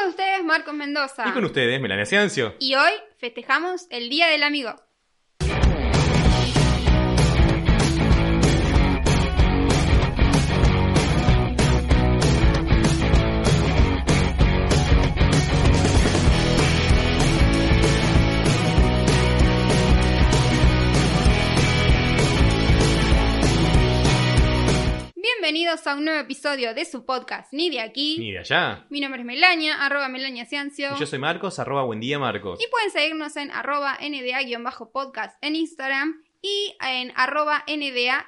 con ustedes, Marcos Mendoza. Y con ustedes, Melania Ciancio. Y hoy festejamos el Día del Amigo. Bienvenidos a un nuevo episodio de su podcast Ni de aquí. Ni de allá. Mi nombre es Melania, arroba Melania Ciancio. Y yo soy Marcos, arroba buen día Marcos. Y pueden seguirnos en arroba NDA-podcast en Instagram y en arroba NDA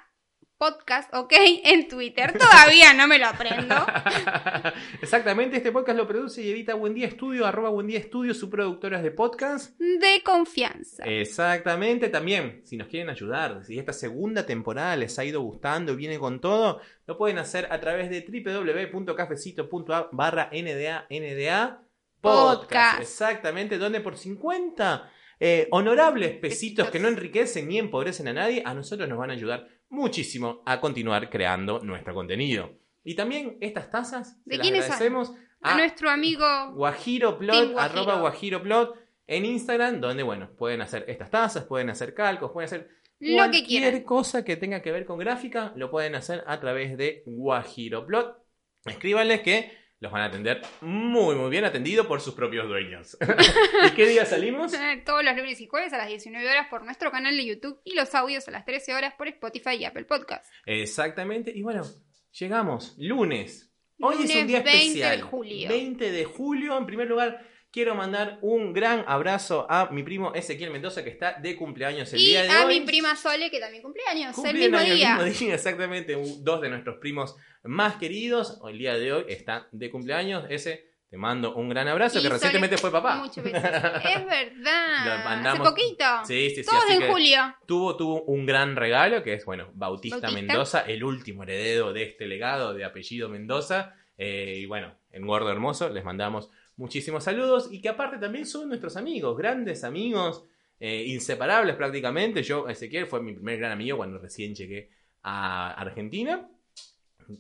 podcast, ok, en Twitter. Todavía no me lo aprendo. Exactamente, este podcast lo produce y edita Buen Día Estudio, arroba Buen Día Estudio, su productora de podcast. De confianza. Exactamente, también, si nos quieren ayudar, si esta segunda temporada les ha ido gustando, viene con todo, lo pueden hacer a través de www.cafecito.app barra NDA, NDA Podcast. Exactamente, donde por 50 eh, honorables pesitos que no enriquecen ni empobrecen a nadie, a nosotros nos van a ayudar muchísimo a continuar creando nuestro contenido. Y también estas tazas, ¿De se las son? agradecemos A nuestro amigo Guajiroplot, Guajiro. arroba Guajiroplot en Instagram, donde, bueno, pueden hacer estas tazas, pueden hacer calcos, pueden hacer Lo que cualquier quieran. cosa que tenga que ver con gráfica, lo pueden hacer a través de Guajiroplot. Escríbanles que los van a atender muy, muy bien atendido por sus propios dueños. ¿Y qué día salimos? todos los lunes y jueves a las 19 horas por nuestro canal de YouTube y los audios a las 13 horas por Spotify y Apple Podcast. Exactamente. Y bueno, llegamos. Lunes. Hoy es un día 20 de especial. julio. 20 de julio. En primer lugar, quiero mandar un gran abrazo a mi primo Ezequiel Mendoza, que está de cumpleaños el y día de a hoy. mi prima Sole, que también cumpleaños, el mismo día. el mismo día, exactamente. Dos de nuestros primos más queridos. El día de hoy está de cumpleaños. Ese, te mando un gran abrazo, Y que recientemente fue papá. Muchas veces. Es verdad. Lo mandamos- Hace poquito. Sí, sí, sí. Todos en julio. Tuvo, tuvo un gran regalo, que es, bueno, Bautista, Bautista. Mendoza, el último heredero de este legado de apellido Mendoza. Eh, y bueno, en Gordo Hermoso les mandamos muchísimos saludos y que aparte también son nuestros amigos, grandes amigos, eh, inseparables prácticamente. Yo, Ezequiel, fue mi primer gran amigo cuando recién llegué a Argentina.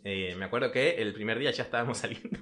Eh, me acuerdo que el primer día ya estábamos saliendo.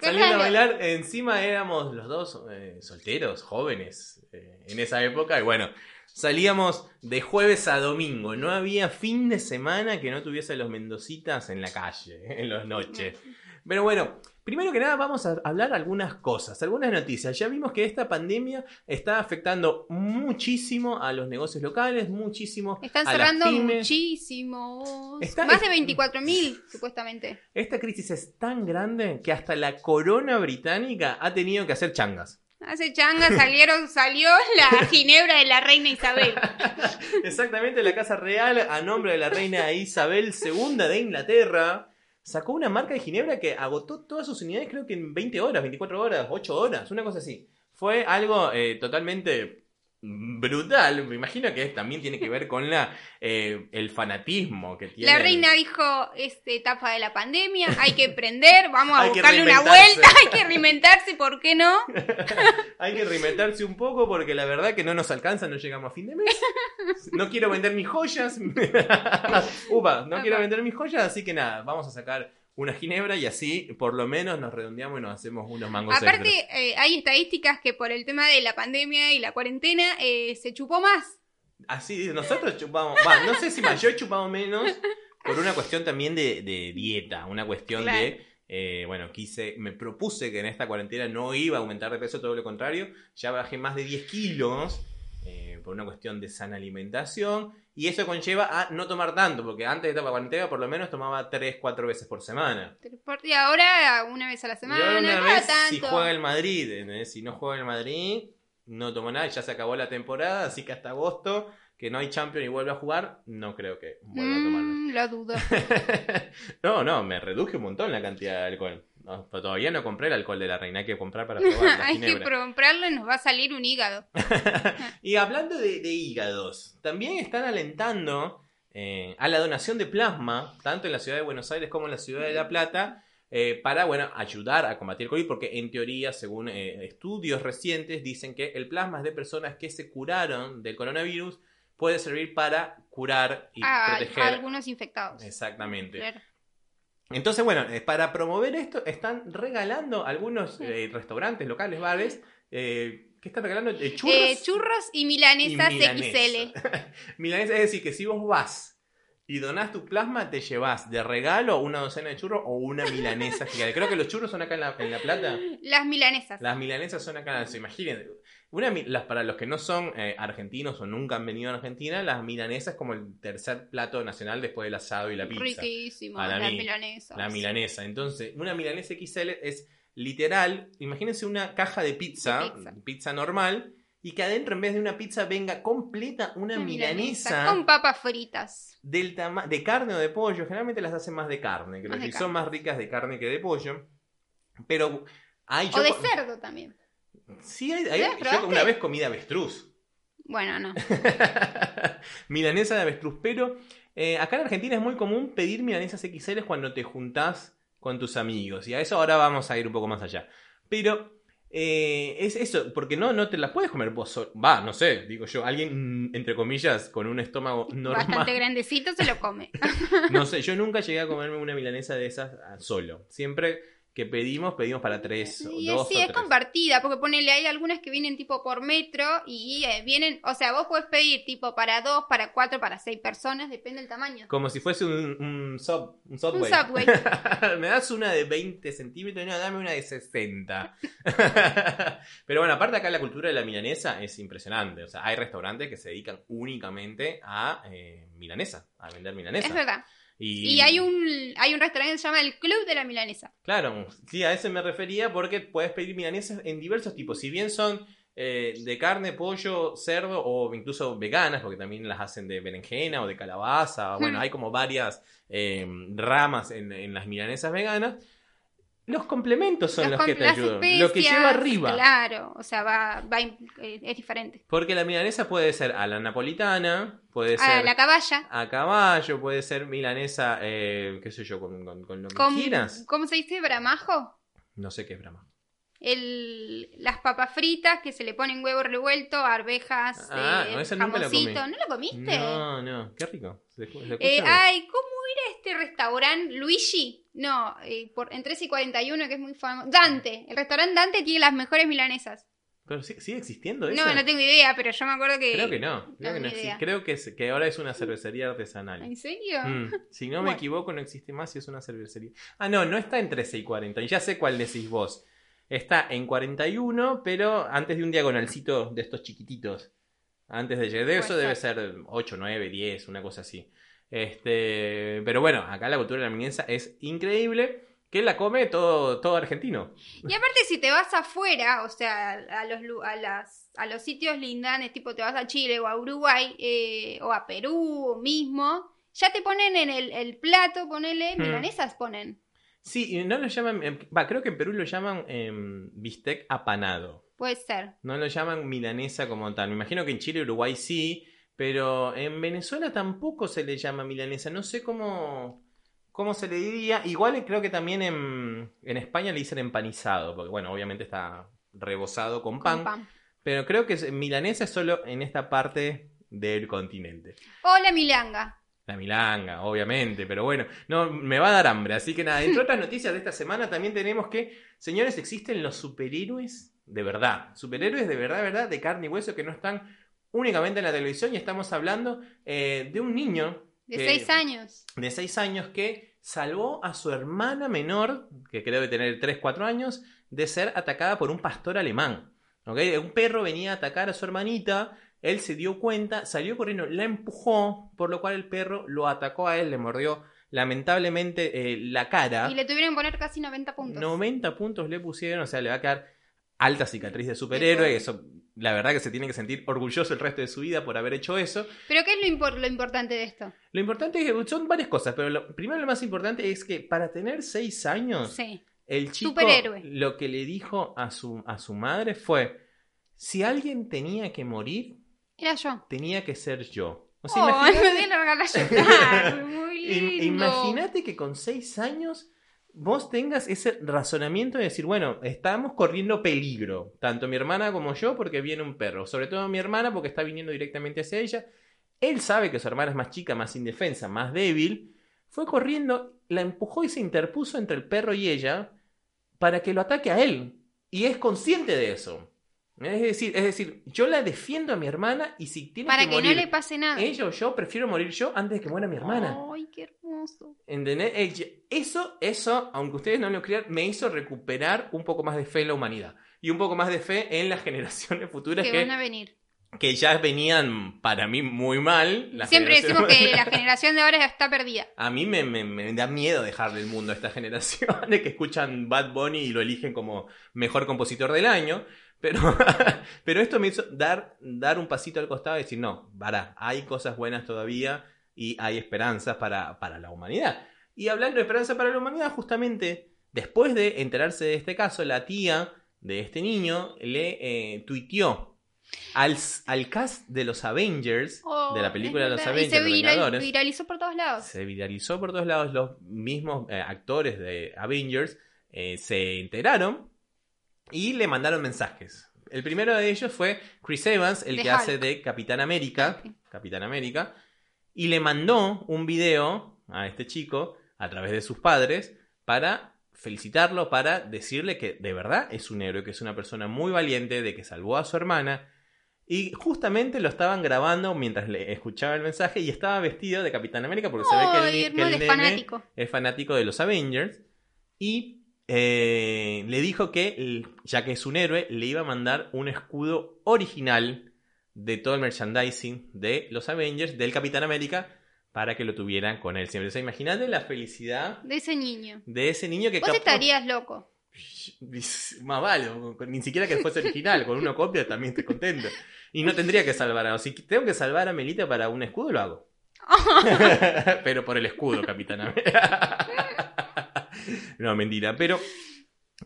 saliendo a bailar. Encima éramos los dos eh, solteros, jóvenes eh, en esa época. Y bueno, salíamos de jueves a domingo. No había fin de semana que no tuviese los mendocitas en la calle, en las noches. Pero bueno, primero que nada vamos a hablar algunas cosas, algunas noticias. Ya vimos que esta pandemia está afectando muchísimo a los negocios locales, muchísimo Están a cerrando muchísimos. Está- Más de 24.000, supuestamente. Esta crisis es tan grande que hasta la corona británica ha tenido que hacer changas. Hace changa salieron, salió la ginebra de la reina Isabel. Exactamente, la Casa Real, a nombre de la reina Isabel II de Inglaterra, sacó una marca de Ginebra que agotó todas sus unidades, creo que en 20 horas, 24 horas, 8 horas, una cosa así. Fue algo eh, totalmente brutal. Me imagino que también tiene que ver con la, eh, el fanatismo que tiene. La reina dijo, es etapa de la pandemia, hay que prender, vamos a buscarle una vuelta, hay que reinventarse, ¿por qué no? Hay que reinventarse un poco porque la verdad que no nos alcanza, no llegamos a fin de mes. No quiero vender mis joyas. Upa, no quiero vender mis joyas, así que nada, vamos a sacar una ginebra y así por lo menos nos redondeamos y nos hacemos unos mangos. Aparte, eh, hay estadísticas que por el tema de la pandemia y la cuarentena eh, se chupó más. Así, nosotros chupamos, va, no sé si más, yo he chupado menos por una cuestión también de, de dieta, una cuestión Claro. de, eh, bueno, quise, me propuse que en esta cuarentena no iba a aumentar de peso, todo lo contrario, ya bajé más de 10 kilos por una cuestión de sana alimentación y eso conlleva a no tomar tanto, porque antes de esta cuarentena por lo menos tomaba 3, 4 veces por semana. Y ahora una vez a la Y semana, ahora una cada vez, si tanto. juega el Madrid, ¿entendés? si no juega el Madrid, no tomo nada, ya se acabó la temporada, así que hasta agosto, que no hay Champions y vuelve a jugar, no creo que vuelva a tomarlo. Mm, lo dudo. no, no, me reduje un montón la cantidad de alcohol. No, pero todavía no compré el alcohol de la reina, hay que comprar para probar hay que comprarlo y nos va a salir un hígado. y hablando de, de hígados, también están alentando eh, a la donación de plasma, tanto en la ciudad de Buenos Aires como en la ciudad de La Plata, eh, para bueno, ayudar a combatir el COVID, porque en teoría, según eh, estudios recientes, dicen que el plasma de personas que se curaron del coronavirus, puede servir para curar y a, proteger. a algunos infectados. Exactamente. Claro. Entonces, bueno, eh, para promover esto, están regalando algunos eh, restaurantes, locales, bares, eh, que están regalando eh, churros. Eh, churros y milanesas y milanesa. XL. Milanesa, es decir, que si vos vas y donás tu plasma, te llevas de regalo una docena de churros o una milanesa gigante. Creo que los churros son acá en La, en la Plata. Las milanesas. Las milanesas son acá, se imaginen. Una, las, para los que no son eh, argentinos o nunca han venido a Argentina, las milanesas es como el tercer plato nacional después del asado y la pizza. Riquísimo, la las mi- milanesas. La milanesa. Entonces, una milanesa XL es literal, imagínense una caja de pizza, pizza. pizza, normal, y que adentro en vez de una pizza venga completa una, Una milanesa, Con papas fritas. del de carne o de pollo. Generalmente las hacen más de carne, creo que son más ricas de carne que de pollo. Pero hay O de cerdo también. Sí, hay, hay- yo una vez comí de avestruz. Bueno, no. milanesa de avestruz, pero eh, acá en Argentina es muy común pedir milanesas XL cuando te juntás con tus amigos. Y a eso ahora vamos a ir un poco más allá. Pero eh, es eso, porque no, no te las puedes comer vos solo. Va, no sé, digo yo, alguien, entre comillas, con un estómago normal. Bastante grandecito se lo come. No sé, yo nunca llegué a comerme una milanesa de esas ah, solo. Siempre que pedimos, pedimos para tres o Y dos sí, o es tres. compartida, porque ponele, hay algunas que vienen tipo por metro y eh, vienen, o sea, vos podés pedir tipo para dos, para cuatro, para seis personas, depende del tamaño. Como si fuese un, un, sub- un subway. Un subway. Me das una de 20 centímetros, no, dame una de 60. Pero bueno, aparte acá la cultura de la milanesa es impresionante. O sea, hay restaurantes que se dedican únicamente a eh, milanesa, a vender milanesa. Es verdad. Y, Y hay un, hay un restaurante que se llama el Club de la Milanesa. Claro, sí, a ese me refería porque puedes pedir milanesas en diversos tipos. Si bien son eh, de carne, pollo, cerdo o incluso veganas, porque también las hacen de berenjena o de calabaza. Bueno, Hmm. hay como varias eh, ramas en, en las milanesas veganas. Los complementos son los, que te ayudan. especias, Lo que lleva arriba. Claro, o sea, va, va eh, es diferente. Porque la milanesa puede ser a la napolitana, puede ser la caballa. a caballo, puede ser milanesa, eh, qué sé yo, con, con- con lo que Con, quieras. ¿Cómo se dice? ¿Bramajo? No sé qué es brama. El, las papas fritas que se le ponen huevo revuelto, arvejas, Ah, eh, no, esa nunca la comí. jamoncito. ¿No lo comiste? No, no, qué rico. ¿Se, se escucha? Eh, ay, ¿cómo era este restaurante? ¿Luigi? No, eh, por, en 13 y 41, que es muy famoso. Dante. El restaurante Dante tiene las mejores milanesas. Pero sigue existiendo eso. No, no tengo idea, pero yo me acuerdo que. Creo que no. Creo, no, que, no ni exi- idea. creo que, es- que ahora es una cervecería artesanal. ¿En serio? Mm, Si no me equivoco, no existe más y es una cervecería. Ah, no, no está en 13 y 40. Y ya sé cuál decís vos. Está en 41, pero antes de un diagonalcito de estos chiquititos. Antes de llegar. De eso debe ser 8, 9, 10, una cosa así. Este, pero bueno, acá la cultura de la milanesa es increíble. Que la come todo, todo argentino. Y aparte, si te vas afuera, o sea, a los, a las, a los sitios lindanes, tipo te vas a Chile o a Uruguay eh, o a Perú mismo, ya te ponen en el, el plato, ponele, Hmm. milanesas ponen. Sí, no lo llaman. eh, Va, creo que en Perú lo llaman em, bistec apanado. Puede ser. No lo llaman milanesa como tal. Me imagino que en Chile y Uruguay sí, pero en Venezuela tampoco se le llama milanesa. No sé cómo, cómo se le diría. Igual creo que también en, en España le dicen empanizado, porque bueno, obviamente está rebozado con pan, Con pan. pero creo que es- milanesa es solo en esta parte del continente. O la milanga. La milanga, obviamente, pero bueno, no me va a dar hambre. Así que nada, entre otras noticias de esta semana también tenemos que, señores, existen los superhéroes de verdad. Superhéroes de verdad, de verdad, de carne y hueso que no están únicamente en la televisión y estamos hablando eh, de un niño De que- seis años. de 6 años que salvó a su hermana menor, que creo de tener 3, 4 años, de ser atacada por un pastor alemán. ¿ok? Un perro venía a atacar a su hermanita, él se dio cuenta, salió corriendo, la empujó, por lo cual el perro lo atacó a él, le mordió lamentablemente eh, la cara. Y le tuvieron que poner casi 90 puntos. 90 puntos le pusieron, o sea, le va a quedar alta cicatriz de superhéroe. Eso, la verdad que se tiene que sentir orgulloso el resto de su vida por haber hecho eso. Pero ¿qué es lo, impor- lo importante de esto? Lo importante es que son varias cosas, pero lo, primero lo más importante es que para tener 6 años, Sí. el chico Superhéroe. lo que le dijo a su, a su madre fue, si alguien tenía que morir, Era yo. tenía que ser yo. O sea, Oh, imagínate- me voy a largar a llorar. Muy lindo. imagínate que con 6 años vos tengas ese razonamiento de decir, bueno, estamos corriendo peligro, tanto mi hermana como yo, porque viene un perro, sobre todo mi hermana porque está viniendo directamente hacia ella. Él sabe que su hermana es más chica, más indefensa, más débil. Fue corriendo la empujó y se interpuso entre el perro y ella para que lo ataque a él. Y es consciente de eso. Es decir, es decir, yo la defiendo a mi hermana y si tiene Para que, que, morir no le pase nada. ella o yo, prefiero morir yo antes de que muera mi hermana. Ay, qué hermoso. ¿Entendés? Eso, eso, aunque ustedes no lo crean, me hizo recuperar un poco más de fe en la humanidad. Y un poco más de fe en las generaciones futuras Que que, van a venir. que ya venían para mí muy mal. Siempre decimos que la generación de ahora está perdida. A mí me, me- me da miedo dejarle el mundo a esta generación de que escuchan Bad Bunny y lo eligen como mejor compositor del año. Pero, pero esto me hizo dar, dar un pasito al costado y decir, no, para, hay cosas buenas todavía y hay esperanzas para, para la humanidad. Y hablando de esperanza para la humanidad, justamente después de enterarse de este caso, la tía de este niño le eh, tuiteó al, al cast de los Avengers, Oh, de la película de los. Avengers, Y se viral- viralizó por todos lados. se viralizó por todos lados. Los mismos eh, actores de Avengers eh, se enteraron y le mandaron mensajes. El primero de ellos fue Chris Evans, el De que Hulk. hace de Capitán América. Capitán América. Y le mandó un video a este chico a través de sus padres para felicitarlo, para decirle que de verdad es un héroe, que es una persona muy valiente, de que salvó a su hermana. Y justamente lo estaban grabando mientras le escuchaba el mensaje y estaba vestido de Capitán América porque se ve que el, que el es nene fanático. es fanático de los Avengers y eh, le dijo que, ya que es un héroe, le iba a mandar un escudo original de todo el merchandising de los Avengers, del Capitán América, para que lo tuvieran con él siempre. O sea, imagínate la felicidad De ese niño. de ese niño que Vos capaz- estarías loco. Más vale, ni siquiera que fuese original, con una copia también estoy contento. Y no tendría que salvar a... Si tengo que salvar a Melita para un escudo, lo hago. Pero por el escudo, Capitán América. no, mentira. Pero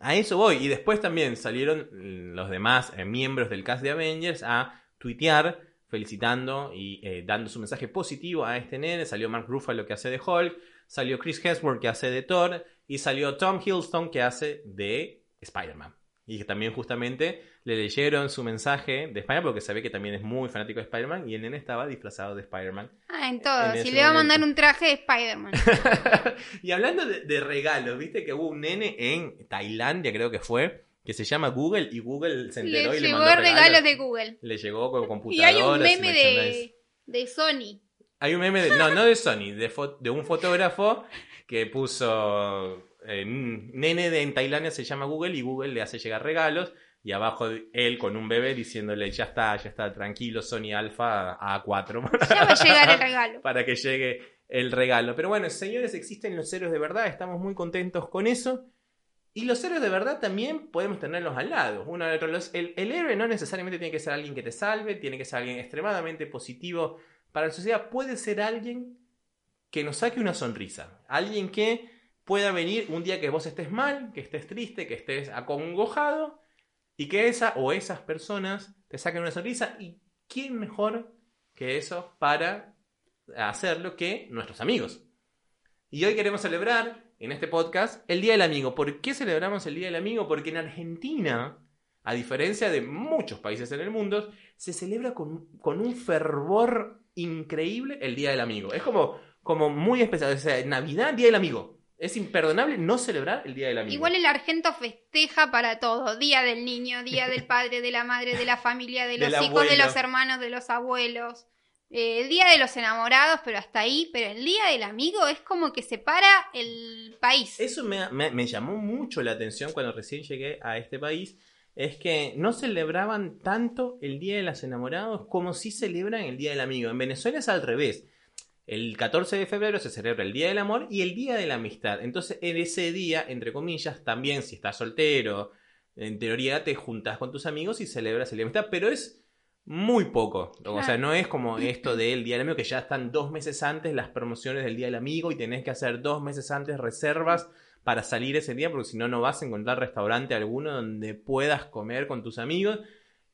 a eso voy. Y después también salieron mm, los demás eh, miembros del cast de Avengers a tuitear felicitando y eh, dando su mensaje positivo a este nene. Salió Mark Ruffalo que hace de Hulk, salió Chris Hemsworth que hace de Thor y salió Tom Hiddleston que hace de Spider-Man. Y que también justamente le leyeron su mensaje de Spider-Man porque ve que también es muy fanático de Spider-Man y el nene estaba disfrazado de Spider-Man. Ah, en todo. En si le va a mandar un traje de Spider-Man. y hablando de, de regalos, viste que hubo un nene en Tailandia, creo que fue, que se llama Google y Google se enteró Le y le llegó mandó regalos. regalos. de Google. Le llegó con Y computadoras. hay un meme de, de Sony. Hay un meme de. No, no de Sony, de, de un fotógrafo que puso. eh, nene de, en Tailandia se llama Google y Google le hace llegar regalos. Y abajo él con un bebé diciéndole: Ya está, ya está, tranquilo, Sony Alpha A4. Ya va a llegar el regalo. para que llegue el regalo. Pero bueno, señores, existen los héroes de verdad, estamos muy contentos con eso. Y los héroes de verdad también podemos tenerlos al lado. Uno al otro. Los- el, el héroe no necesariamente tiene que ser alguien que te salve, tiene que ser alguien extremadamente positivo para la sociedad. Puede ser alguien que nos saque una sonrisa. Alguien que pueda venir un día que vos estés mal, que estés triste, que estés acongojado, y que esa o esas personas te saquen una sonrisa. ¿Y quién mejor que eso para hacerlo que nuestros amigos? Y hoy queremos celebrar en este podcast el Día del Amigo. ¿Por qué celebramos el Día del Amigo? Porque en Argentina, a diferencia de muchos países en el mundo, se celebra con, con un fervor increíble el Día del Amigo. Es como, como muy especial. O sea, Navidad, Día del Amigo. Es imperdonable no celebrar el Día del Amigo. Igual el argento festeja para todo. Día del niño, día del padre, de la madre, de la familia, de los Del hijos, de los hermanos, de los abuelos. Eh, el día de los enamorados, pero hasta ahí. Pero el día del amigo es como que separa el país. Eso me, me- me llamó mucho la atención cuando recién llegué a este país. Es que no celebraban tanto el Día de los Enamorados como si celebran el Día del Amigo. En Venezuela es al revés. El 14 de febrero se celebra el Día del Amor y el Día de la Amistad. Entonces, en ese día, entre comillas, también si estás soltero, en teoría te juntas con tus amigos y celebras el Día de la Amistad, pero es muy poco. O sea, no es como esto del Día del Amigo, que ya están dos meses antes las promociones del Día del Amigo y tenés que hacer dos meses antes reservas para salir ese día, porque si no, no vas a encontrar restaurante alguno donde puedas comer con tus amigos.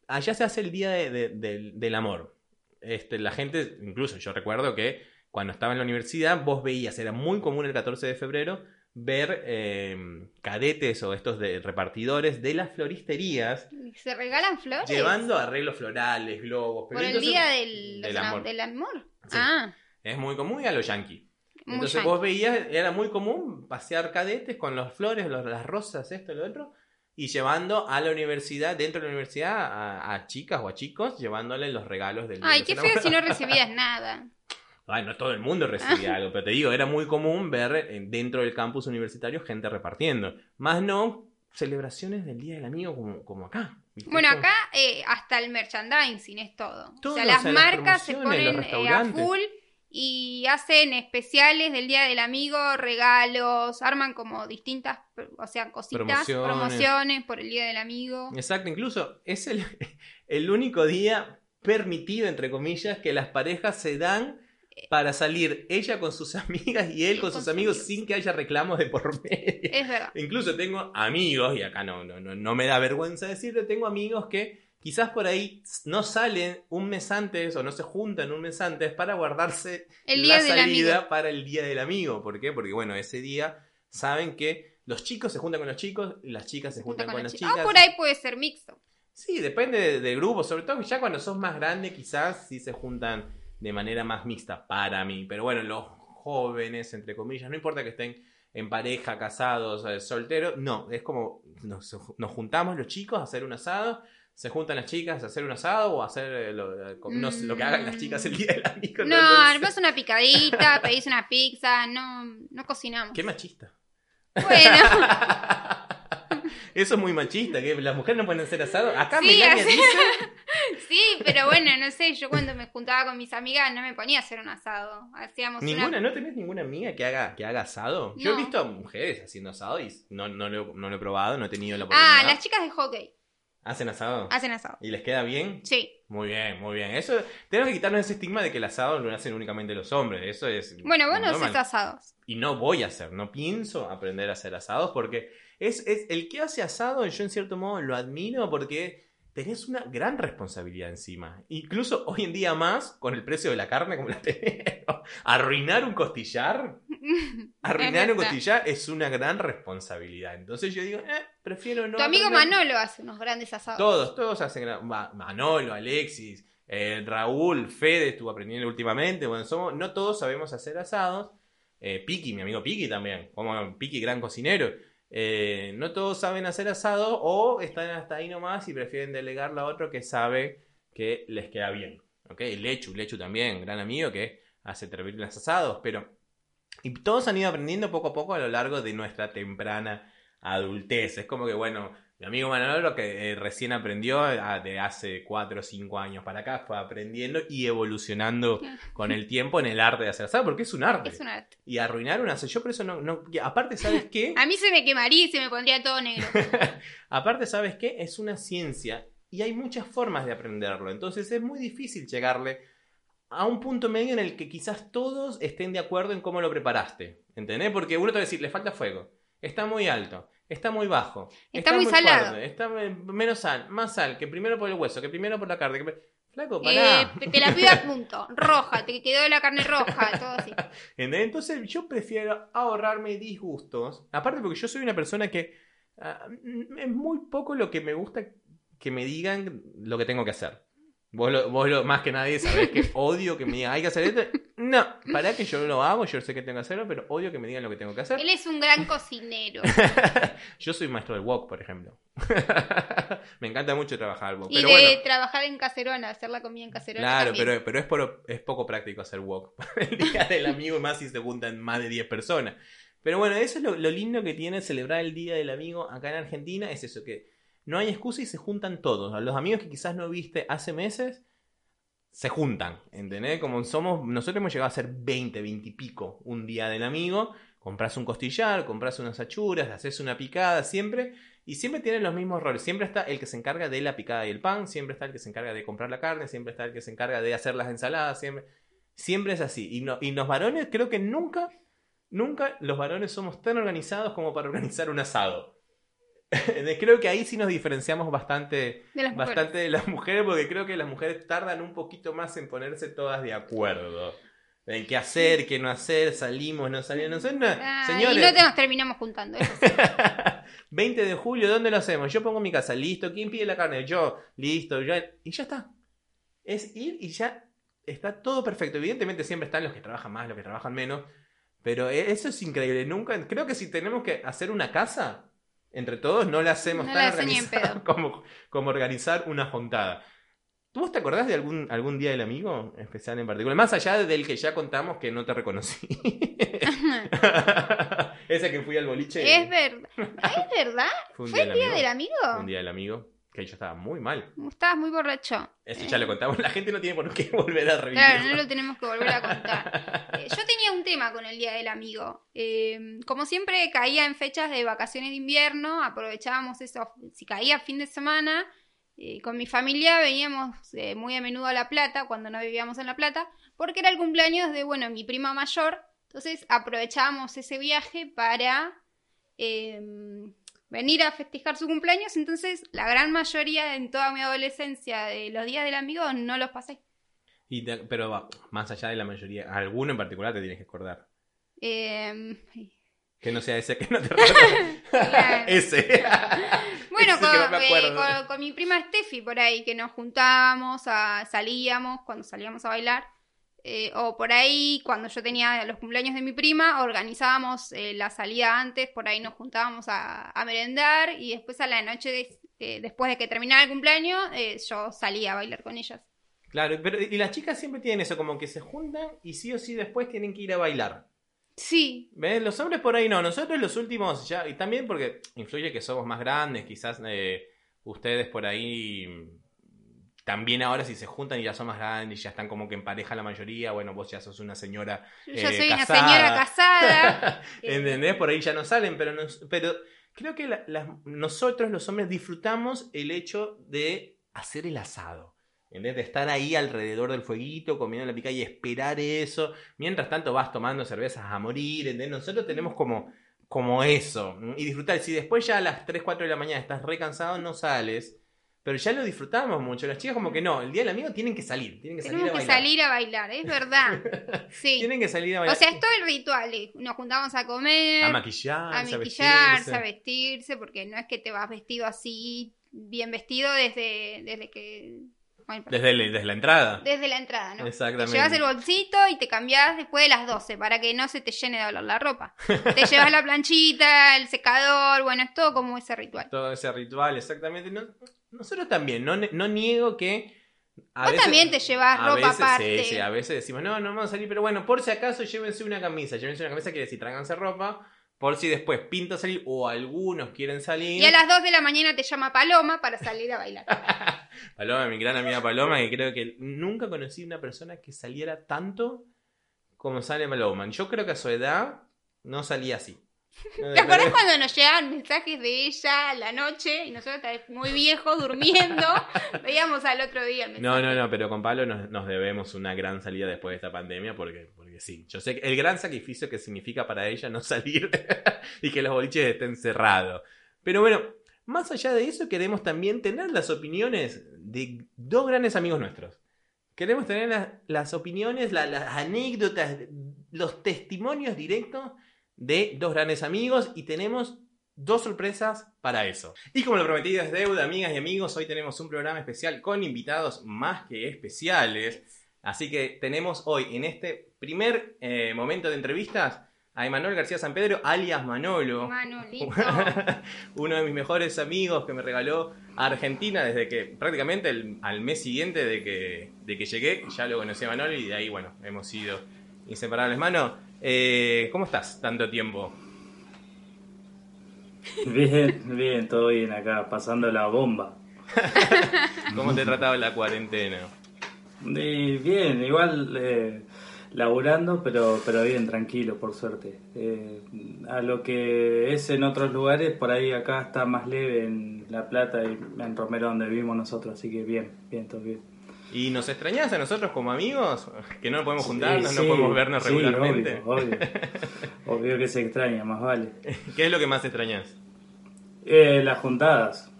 Allá se hace el Día de- de- del- del Amor. Este, la gente, incluso yo recuerdo que cuando estaba en la universidad, vos veías, era muy común el 14 de febrero, ver eh, cadetes o estos de repartidores de las floristerías ¿Se regalan flores? llevando arreglos florales, globos. pero Por el día del, amor. del amor. Sí. Ah, Es muy común y a los yankees. Muy Entonces vos veías, era muy común pasear cadetes con las flores, los- las rosas, esto y lo otro, y llevando a la universidad, dentro de la universidad, a, a chicas o a chicos, llevándole los regalos del Ay, qué feo si no recibías nada. Ay, no todo el mundo recibía algo, pero te digo, era muy común ver eh, dentro del campus universitario gente repartiendo. Más no celebraciones del Día del Amigo como, como acá. ¿viste? Bueno, acá eh, hasta el merchandising es todo. Todo, o sea, o las marcas se ponen eh, a full y hacen especiales del Día del Amigo, regalos, arman como distintas, o sea, cositas, Promociones. promociones, por el Día del Amigo. Exacto, incluso es el, el único día permitido, entre comillas, que las parejas se dan para salir ella con sus amigas y él con con sus amigos amigos. sin que haya reclamos de por medio. Es verdad. Incluso tengo amigos, y acá no, no, no, no me da vergüenza decirlo, tengo amigos que quizás por ahí no salen un mes antes o no se juntan un mes antes para guardarse El Día la salida para el día del amigo. ¿Por qué? Porque bueno, ese día saben que los chicos se juntan con los chicos y las chicas se Junta juntan con, las chicas. chicas. Ah, por ahí puede ser mixto. Sí, depende de- del grupo, sobre todo ya cuando sos más grande quizás sí se juntan de manera más mixta para mí, pero bueno, los jóvenes, entre comillas, no importa que estén en pareja, casados, eh, solteros, no, es como nos, nos juntamos los chicos a hacer un asado, se juntan las chicas a hacer un asado o a hacer eh, lo, eh, no lo que hagan las chicas el día del amigo. No, Entonces- después una picadita, pedís una pizza, no, no cocinamos. Qué machista. Bueno, Eso es muy machista, que las mujeres no pueden hacer asado. Acá Sí, Melania así- dice sí, pero bueno, no sé, yo cuando me juntaba con mis amigas no me ponía a hacer un asado. Hacíamos ¿Ninguna? una... ¿No tenés ninguna amiga que haga, que haga asado? Yo he No. visto a mujeres haciendo asado y no, no, lo, no lo he probado, no he tenido la oportunidad. Ah, las chicas de hockey ¿Hacen asado? hacen asado. ¿Y les queda bien? Sí. Muy bien, muy bien. Eso, tenemos que quitarnos ese estigma de que el asado lo hacen únicamente los hombres. Eso es. Bueno, vos no haces asados. Y no voy a hacer, no pienso aprender a hacer asados porque es, es el que hace asado, yo en cierto modo lo admiro porque tenés una gran responsabilidad encima. Incluso hoy en día más, con el precio de la carne como la tenemos, arruinar un costillar, arruinar un costillar es una gran responsabilidad. Entonces yo digo, eh, prefiero no. tu amigo aprender. Manolo hace unos grandes asados. Todos, todos hacen gran- Ma- Manolo, Alexis, eh, Raúl, Fede estuvo aprendiendo últimamente. Bueno, somos, no todos sabemos hacer asados. Eh, Piki, mi amigo Piki también, como Piki, gran cocinero. Eh, no todos saben hacer asado o están hasta ahí nomás y prefieren delegarlo a otro que sabe que les queda bien. ¿Ok? Lechu, Lechu también, gran amigo que hace terribles asados, pero... Y todos han ido aprendiendo poco a poco a lo largo de nuestra temprana adultez. Es como que, bueno, mi amigo Manolo, que eh, recién aprendió ah, de hace 4 o 5 años para acá, fue aprendiendo y evolucionando con el tiempo en el arte de hacer asado, porque es un arte. Es un arte. Y arruinar un asado, yo por eso no... no aparte, ¿sabes qué? A mí se me quemaría y se me pondría todo negro. aparte, ¿sabes qué? Es una ciencia y hay muchas formas de aprenderlo. Entonces es muy difícil llegarle a un punto medio en el que quizás todos estén de acuerdo en cómo lo preparaste. ¿Entendés? Porque uno te va a decir, le falta fuego. Está muy alto. Está muy bajo. Está muy salado. fuerte, está menos sal. Más sal. Que primero por el hueso. Que primero por la carne. que- Flaco, pará. Eh, te la pido a punto. Roja, te quedó la carne roja, todo así. Entonces yo prefiero ahorrarme disgustos. Aparte porque yo soy una persona que mm, es muy poco lo que me gusta que me digan lo que tengo que hacer. Vos, lo, vos lo- más que nadie sabés que odio que me digan, hay que hacer esto. No, para que yo lo hago, yo sé que tengo que hacerlo, pero odio que me digan lo que tengo que hacer. Él es un gran cocinero. yo soy maestro del wok, por ejemplo. me encanta mucho trabajar el wok. Y Pero de bueno, trabajar en caserona, hacer la comida en caserona. Claro, también. pero, pero es, por- es poco práctico hacer wok. el día del amigo, más si se juntan más de 10 personas. Pero bueno, eso es lo, lo lindo que tiene celebrar el día del amigo acá en Argentina. Es eso, que no hay excusa y se juntan todos. Los amigos que quizás no viste hace meses, se juntan. ¿Entendés? Como somos, nosotros hemos llegado a ser 20, 20 y pico un día del amigo. Compras un costillar, compras unas achuras, haces una picada siempre. Y siempre tienen los mismos roles. Siempre está el que se encarga de la picada y el pan, siempre está el que se encarga de comprar la carne, siempre está el que se encarga de hacer las ensaladas, siempre, es así. Y, y los varones creo que nunca, nunca los varones somos tan organizados como para organizar un asado. creo que ahí sí nos diferenciamos bastante, de las mujeres. bastante de las mujeres, porque creo que las mujeres tardan un poquito más en ponerse todas de acuerdo. En qué hacer, qué no hacer, salimos, no salimos, no sé. no. Ah, Señores, Y no te nos terminamos juntando. eso sí. 20 de julio, ¿dónde lo hacemos? Yo pongo mi casa, listo. ¿Quién pide la carne? Yo, listo. Yo, y ya está. Es ir y ya está todo perfecto. Evidentemente siempre están los que trabajan más, los que trabajan menos. Pero e- eso es increíble. Nunca, creo que si tenemos que hacer una casa, entre todos no la hacemos No tan la organizada como, como organizar una juntada. ¿Tú vos te acordás de algún, algún día del amigo especial en particular? Más allá del que ya contamos que no te reconocí. Ese que fui al boliche. Es verdad. ¿Es verdad? Fue ¿Fue el día del del amigo. amigo? Un día del amigo. Que yo estaba muy mal. Estabas muy borracho. Eso ya lo contamos. La gente no tiene por qué volver a revivir. Claro, no lo tenemos que volver a contar. Eh, yo tenía un tema con el Día del Amigo. Eh, como siempre caía en fechas de vacaciones de invierno, aprovechábamos eso. Si caía fin de semana, eh, con mi familia veníamos eh, muy a menudo a La Plata, cuando no vivíamos en La Plata, porque era el cumpleaños de, bueno, mi prima mayor. Entonces aprovechábamos ese viaje para eh, venir a festejar su cumpleaños. Entonces la gran mayoría en toda mi adolescencia de los días del amigo no los pasé. Y te- pero va, más allá de la mayoría, alguno en particular te tienes que acordar. Eh, Que no sea ese que no te ese. Bueno, Ese con, que no me eh, con- con mi prima Steffi por ahí, que nos juntábamos, a- salíamos cuando salíamos a bailar. Eh, o por ahí, cuando yo tenía los cumpleaños de mi prima, organizábamos eh, la salida antes, por ahí nos juntábamos a, a merendar y después a la noche, de- eh, después de que terminara el cumpleaños, yo salía a bailar con ellas. Claro, pero y las chicas siempre tienen eso, como que se juntan y sí o sí después tienen que ir a bailar. Sí, ¿Ves? Los hombres por ahí no. Nosotros los últimos ya, y también porque influye que somos más grandes, quizás eh, ustedes por ahí también ahora si se juntan y ya son más grandes y ya están como que en pareja la mayoría, bueno, vos ya sos una señora yo ya Eh, soy una casada. señora casada. ¿Entendés? Por ahí ya no salen, pero, nos- pero creo que la- nosotros los hombres disfrutamos el hecho de hacer el asado. ¿Entendés? De estar ahí alrededor del fueguito, comiendo la pica y esperar eso. Mientras tanto vas tomando cervezas a morir. ¿entendés? Nosotros tenemos como, como eso. Y disfrutar. Si después ya a las 3, 4 de la mañana estás re cansado, no sales. Pero ya lo disfrutamos mucho. Las chicas como que no. El día del amigo tienen que salir. Tienen que salir Tenemos a que bailar. salir a bailar, es verdad. Sí. Tienen que salir a O bailar. sea, es todo el ritual. eh, Nos juntamos a comer, a a, maquillarse, a maquillarse, vestirse. a vestirse, porque no es que te vas vestido así, bien vestido desde, desde que. bueno, Desde, el- desde la entrada. desde la entrada, ¿no? Te Exactamente. llevas el bolsito y te cambias después de las 12 para que no se te llene de olor la ropa. te llevas la planchita, el secador, bueno, es todo como ese ritual. Todo ese ritual, exactamente. No- nosotros también, no, no niego que. a Vos veces- también te llevas ropa veces, aparte. Sí, sí, a veces decimos, no, no vamos a salir, pero bueno, por si acaso llévense una camisa. Llévense una camisa quiere decir, tráiganse ropa. Por si después pinta salir o algunos quieren salir. Y a las 2 de la mañana te llama Paloma para salir a bailar. Paloma, mi gran amiga Paloma, que creo que nunca conocí una persona que saliera tanto como sale Paloma. Yo creo que a su edad no salía así. ¿Te acuerdas cuando nos llegaban mensajes de ella a la noche y nosotros estábamos muy viejos durmiendo? Veíamos al otro día el. No, no, no, pero con Pablo nos, nos debemos una gran salida después de esta pandemia porque, porque sí, yo sé que el gran sacrificio que significa para ella no salir y que los boliches estén cerrados. Pero bueno, más allá de eso queremos también tener las opiniones de dos grandes amigos nuestros. Queremos tener las, las opiniones, la- las anécdotas, los testimonios directos de dos grandes amigos y tenemos dos sorpresas para eso. Y como lo prometido es deuda, amigas y amigos, hoy tenemos un programa especial con invitados más que especiales. Así que tenemos hoy en este primer eh, momento de entrevistas a Emanuel García San Pedro, alias Manolo. Manolito. Uno de mis mejores amigos que me regaló a Argentina desde que prácticamente el- al mes siguiente de que, de que llegué, ya lo conocí a Manolo y de ahí, bueno, hemos sido inseparables. Mano, eh, ¿cómo estás tanto tiempo? Bien, bien, todo bien acá, pasando la bomba. ¿Cómo te ha tratado la cuarentena? Y bien, igual eh, laburando, pero, pero bien, tranquilo, por suerte. Eh, a lo que es en otros lugares, por ahí acá está más leve en La Plata y en Romero, donde vivimos nosotros, así que bien, bien, todo bien. ¿Y nos extrañás a nosotros como amigos? ¿Que no podemos juntarnos, Sí, no podemos vernos sí, regularmente? Obvio, obvio. Obvio que se extraña, más vale. ¿Qué es lo que más extrañas? Eh, las juntadas,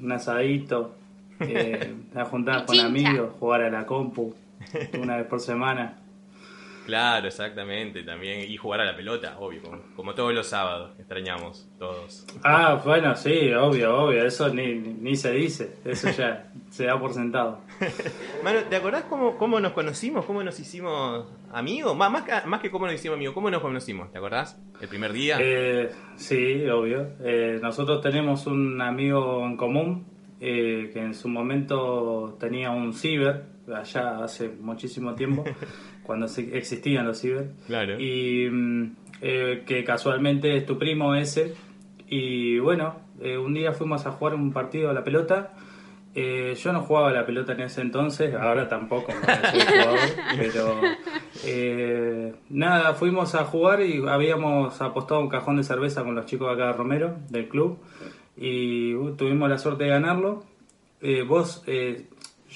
un asadito, eh, las juntadas con amigos, jugar a la compu una vez por semana. Claro, exactamente, también. Y jugar a la pelota, obvio, como, todos los sábados, extrañamos todos. Ah, bueno, sí, obvio, obvio, eso ni, ni se dice, eso ya se da por sentado. Mano, ¿te acordás cómo, cómo nos conocimos? ¿Cómo nos hicimos amigos? Más, más, que, más que cómo nos hicimos amigos, ¿cómo nos conocimos? ¿Te acordás? ¿El primer día? Eh, sí, obvio. Eh, nosotros tenemos un amigo en común eh, que en su momento tenía un ciber, allá hace muchísimo tiempo, cuando existían los ciber. Claro. Y mm, eh, que casualmente es tu primo ese. Y bueno, eh, un día fuimos a jugar un partido a la pelota. yo no jugaba a la pelota en ese entonces, ahora tampoco, pero nada, fuimos a jugar y habíamos apostado un cajón de cerveza con los chicos acá de Romero, del club, y uh, tuvimos la suerte de ganarlo. vos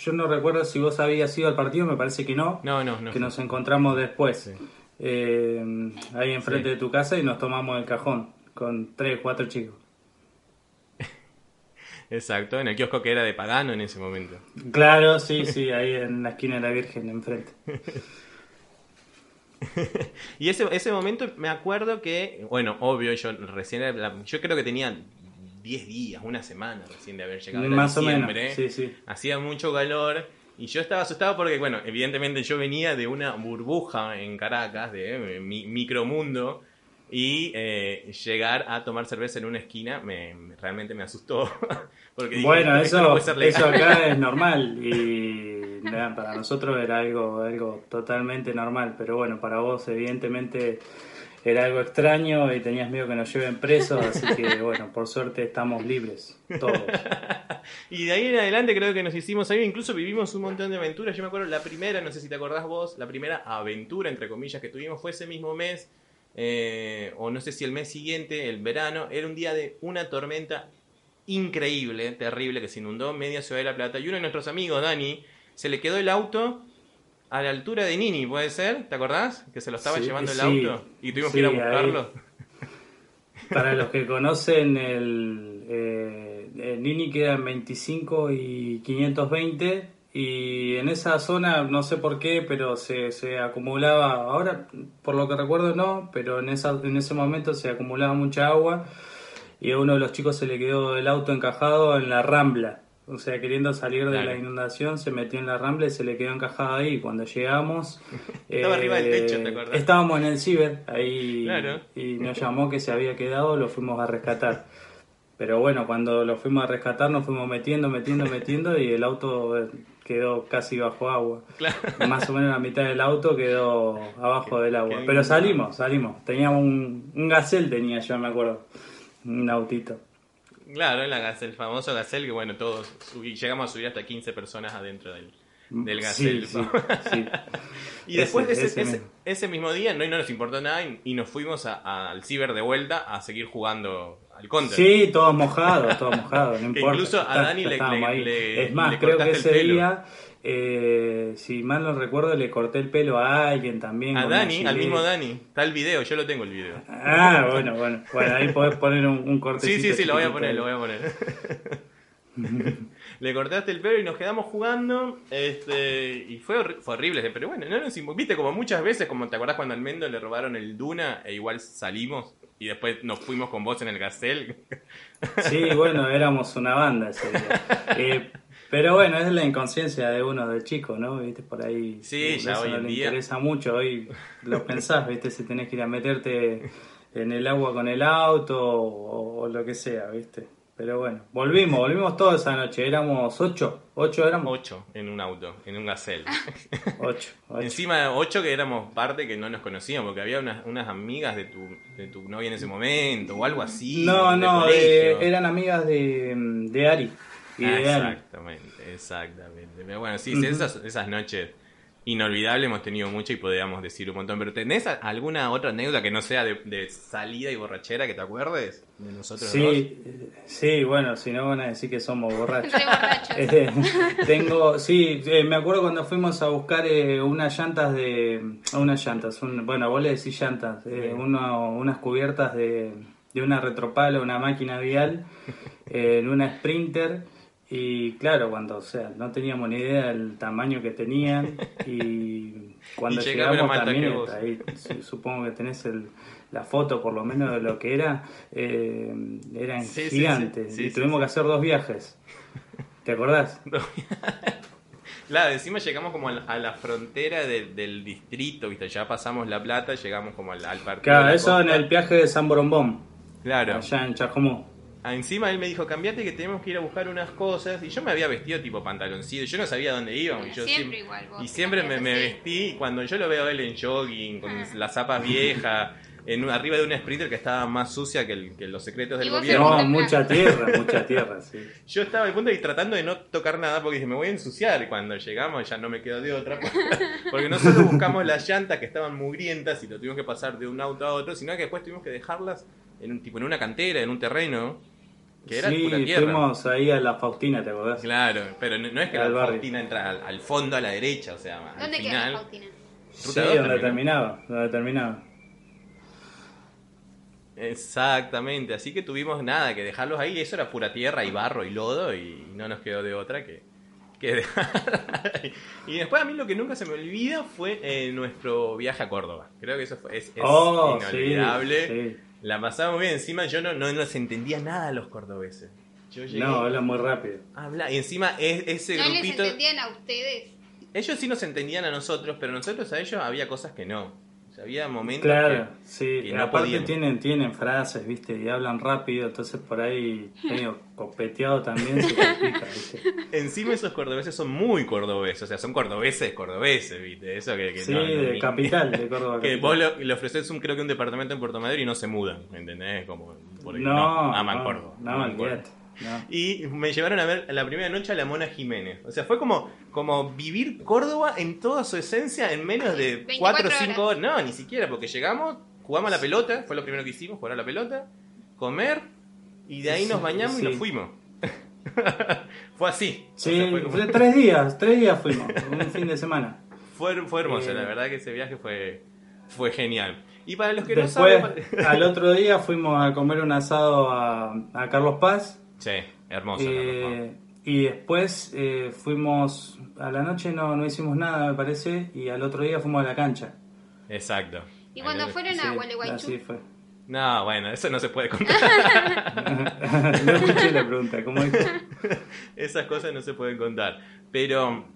yo no recuerdo si vos habías ido al partido, me parece que no. No, no, no. Que nos encontramos después. Eh, ahí enfrente de tu casa y nos tomamos el cajón con tres, cuatro chicos. Exacto, en el kiosco que era de Pagano en ese momento. Claro, sí, sí, ahí en la esquina de la Virgen, enfrente. y ese, ese momento me acuerdo que, bueno, obvio, yo recién, yo creo que tenía 10 días, una semana recién de haber llegado. Más o menos. Sí, sí. Hacía mucho calor. Y yo estaba asustado porque, bueno, evidentemente yo venía de una burbuja en Caracas, de eh, mi micromundo, y eh, llegar a tomar cerveza en una esquina me, realmente me asustó. porque bueno, eso, eso acá es normal y para nosotros era algo, algo totalmente normal, pero bueno, para vos evidentemente era algo extraño y tenías miedo que nos lleven presos, así que bueno, por suerte estamos libres, todos. y de ahí en adelante creo que nos hicimos ahí, incluso vivimos un montón de aventuras. Yo me acuerdo la primera, no sé si te acordás vos, la primera aventura, entre comillas, que tuvimos fue ese mismo mes, eh, o no sé si el mes siguiente, el verano, era un día de una tormenta increíble, terrible, que se inundó media ciudad de La Plata. Y uno de nuestros amigos, Dani, se le quedó el auto a la altura de Nini, ¿puede ser? ¿Te acordás? Que se lo estaba llevando el auto y tuvimos que ir a buscarlo. Para los que conocen, el, eh, Nini queda en 25 y 520 y en esa zona, no sé por qué, pero se, se acumulaba, ahora por lo que recuerdo no, pero en, esa, en ese momento se acumulaba mucha agua y a uno de los chicos se le quedó el auto encajado en la rambla o sea, queriendo salir de la inundación, se metió en la rambla y se le quedó encajado ahí. Cuando llegamos. Estaba arriba del techo, ¿te eh, acuerdas? Estábamos en el ciber ahí y nos llamó que se había quedado, lo fuimos a rescatar. Pero bueno, cuando lo fuimos a rescatar, nos fuimos metiendo, metiendo, metiendo y el auto eh, quedó casi bajo agua. Más o menos la mitad del auto quedó abajo del agua. Pero salimos, salimos. Teníamos un, un gacel, tenía yo, me acuerdo. Un autito. Claro, el famoso Gacel, que bueno, todos llegamos a subir hasta 15 personas adentro del, del Gacel. y después de ese, ese, mismo día no, no nos importó nada y, nos fuimos al ciber de vuelta a seguir jugando al Counter. Sí, todos mojados, todos mojados, no importa. Incluso a Dani le, le, Es más, creo que ese día eh, si mal no recuerdo, le corté el pelo a alguien también. A Dani, al mismo Dani. Está el video, yo lo tengo el video. Ah, bueno, bueno. Bueno, ahí podés poner un, un corte. Sí, sí, sí, lo voy a poner, lo voy a poner. le cortaste el pelo y nos quedamos jugando. Este, y fue, fue horrible, pero bueno, no nos viste como muchas veces, como te acordás cuando al Mendo le robaron el Duna e igual salimos y después nos fuimos con vos en el Gazelle. sí, bueno, éramos una banda ese día. Eh, pero bueno, es la inconsciencia de uno de chico, ¿no? ¿Viste? Por ahí. Sí, ya hoy no le interesa mucho. Hoy lo pensás, ¿viste? Si tenés que ir a meterte en el agua con el auto o, lo que sea, ¿viste? Pero bueno, volvimos, volvimos toda esa noche. Éramos ocho, ocho éramos. Ocho en un auto, en un gacel. ocho, ocho. Encima ocho que éramos parte que no nos conocíamos, porque había unas, unas amigas de tu, de tu novia en ese momento o algo así. No, no, eh, eran amigas de, de Ari. Exactamente, exactamente. Pero bueno, sí, esas, esas noches inolvidables hemos tenido mucho y podríamos decir un montón. Pero ¿tenés alguna otra anécdota que no sea de, salida y borrachera que te acuerdes de nosotros sí, Sí, bueno, si no van a decir que somos borrachos. Eh, tengo, sí, eh, me acuerdo cuando fuimos a buscar eh, unas llantas de... Unas llantas, bueno, vos le decís llantas, unas cubiertas de, de una retropala, una máquina vial, en una Sprinter Y claro, cuando, o sea, no teníamos ni idea del tamaño que tenían y cuando Y llegamos también, ahí su- supongo que tenés el, la foto por lo menos de lo que era, eh, eran Sí, gigantes sí, sí, y tuvimos que hacer dos viajes. ¿Te acordás? Claro, encima llegamos como a la, frontera de- del distrito, ¿viste? Ya pasamos La Plata, llegamos como al, al partido. Claro, eso en costa. el viaje de San Borombón, Claro. allá en Chajomú. Ah, Encima él me dijo, cambiate que tenemos que ir a buscar unas cosas. Y yo me había vestido tipo pantaloncillo. Yo no sabía dónde íbamos. Y yo Siempre siem- igual vos Y siempre me, vestí. Cuando yo lo veo a él en jogging, con Ah. las zapas viejas, en, un- arriba de una Sprinter que estaba más sucia que, el- que los secretos del gobierno. No, mucha tierra, mucha tierra, sí. Yo estaba al punto de tratando de no tocar nada porque dije, me voy a ensuciar. Y cuando llegamos ya no me quedo de otra. Porque no solo buscamos las llantas que estaban mugrientas y lo tuvimos que pasar de un auto a otro, sino que después tuvimos que dejarlas en un tipo en una cantera, en un terreno, que era sí, pura tierra. fuimos ahí a la Faustina, ¿te acordás? Claro, pero no, no es que Al la barrio. Faustina entra al, al fondo a la derecha, o sea, al ¿Dónde queda final. la Faustina? Sí, donde terminaba, donde terminaba. Exactamente, así que tuvimos nada que dejarlos ahí, eso era pura tierra y barro y lodo y no nos quedó de otra que, que dejar. Y después a mí lo que nunca se me olvida fue eh, nuestro viaje a Córdoba. Creo que eso fue, es, es Oh, inolvidable. sí, sí. La pasamos muy bien, encima yo no, no les entendía nada a los cordobeses. Yo llegué No, habla muy rápido. a hablar y encima es, ese ¿No les grupito... entendían a ustedes? Ellos sí nos entendían a nosotros, pero nosotros a ellos había cosas que no. Había momentos Claro, que, sí. que no Aparte podían. tienen, tienen frases, viste, y hablan rápido, entonces por ahí medio copeteado también se complica, viste. Encima esos cordobeses son muy cordobeses, o sea, son cordobeses, cordobeses, ¿viste? Eso que, que Sí, no- no- de ni- capital, de Córdoba. Que capital. vos le, le ofreces un, creo que un departamento en Puerto Madero y no se mudan, ¿entendés? Como, porque No, aman no, Córdoba. no, aman. No. Y me llevaron a ver la primera noche a la Mona Jiménez. O sea, fue como, como vivir Córdoba en toda su esencia en menos de 24 4 o 5 horas. No, ni siquiera, porque llegamos, jugamos a la pelota, fue lo primero que hicimos, jugar a la pelota, comer, y de ahí nos Sí, bañamos y nos fuimos. fue así. O Sí, sea, fue, como- fue tres días, tres días fuimos, un fin de semana. fue- fue hermoso, Eh, la verdad que ese viaje fue, fue genial. Y para los que Después, no saben... al otro día fuimos a comer un asado a, a Carlos Paz. Sí, hermoso. eh, y después eh, fuimos, a la noche no, no hicimos nada, me parece, y al otro día fuimos a la cancha. Exacto. ¿Y cuando Ahí- fueron Sí, a Gualeguaychú? así fue. No, bueno, eso no se puede contar. no escuché la pregunta, ¿cómo dijo? Esas cosas no se pueden contar. Pero,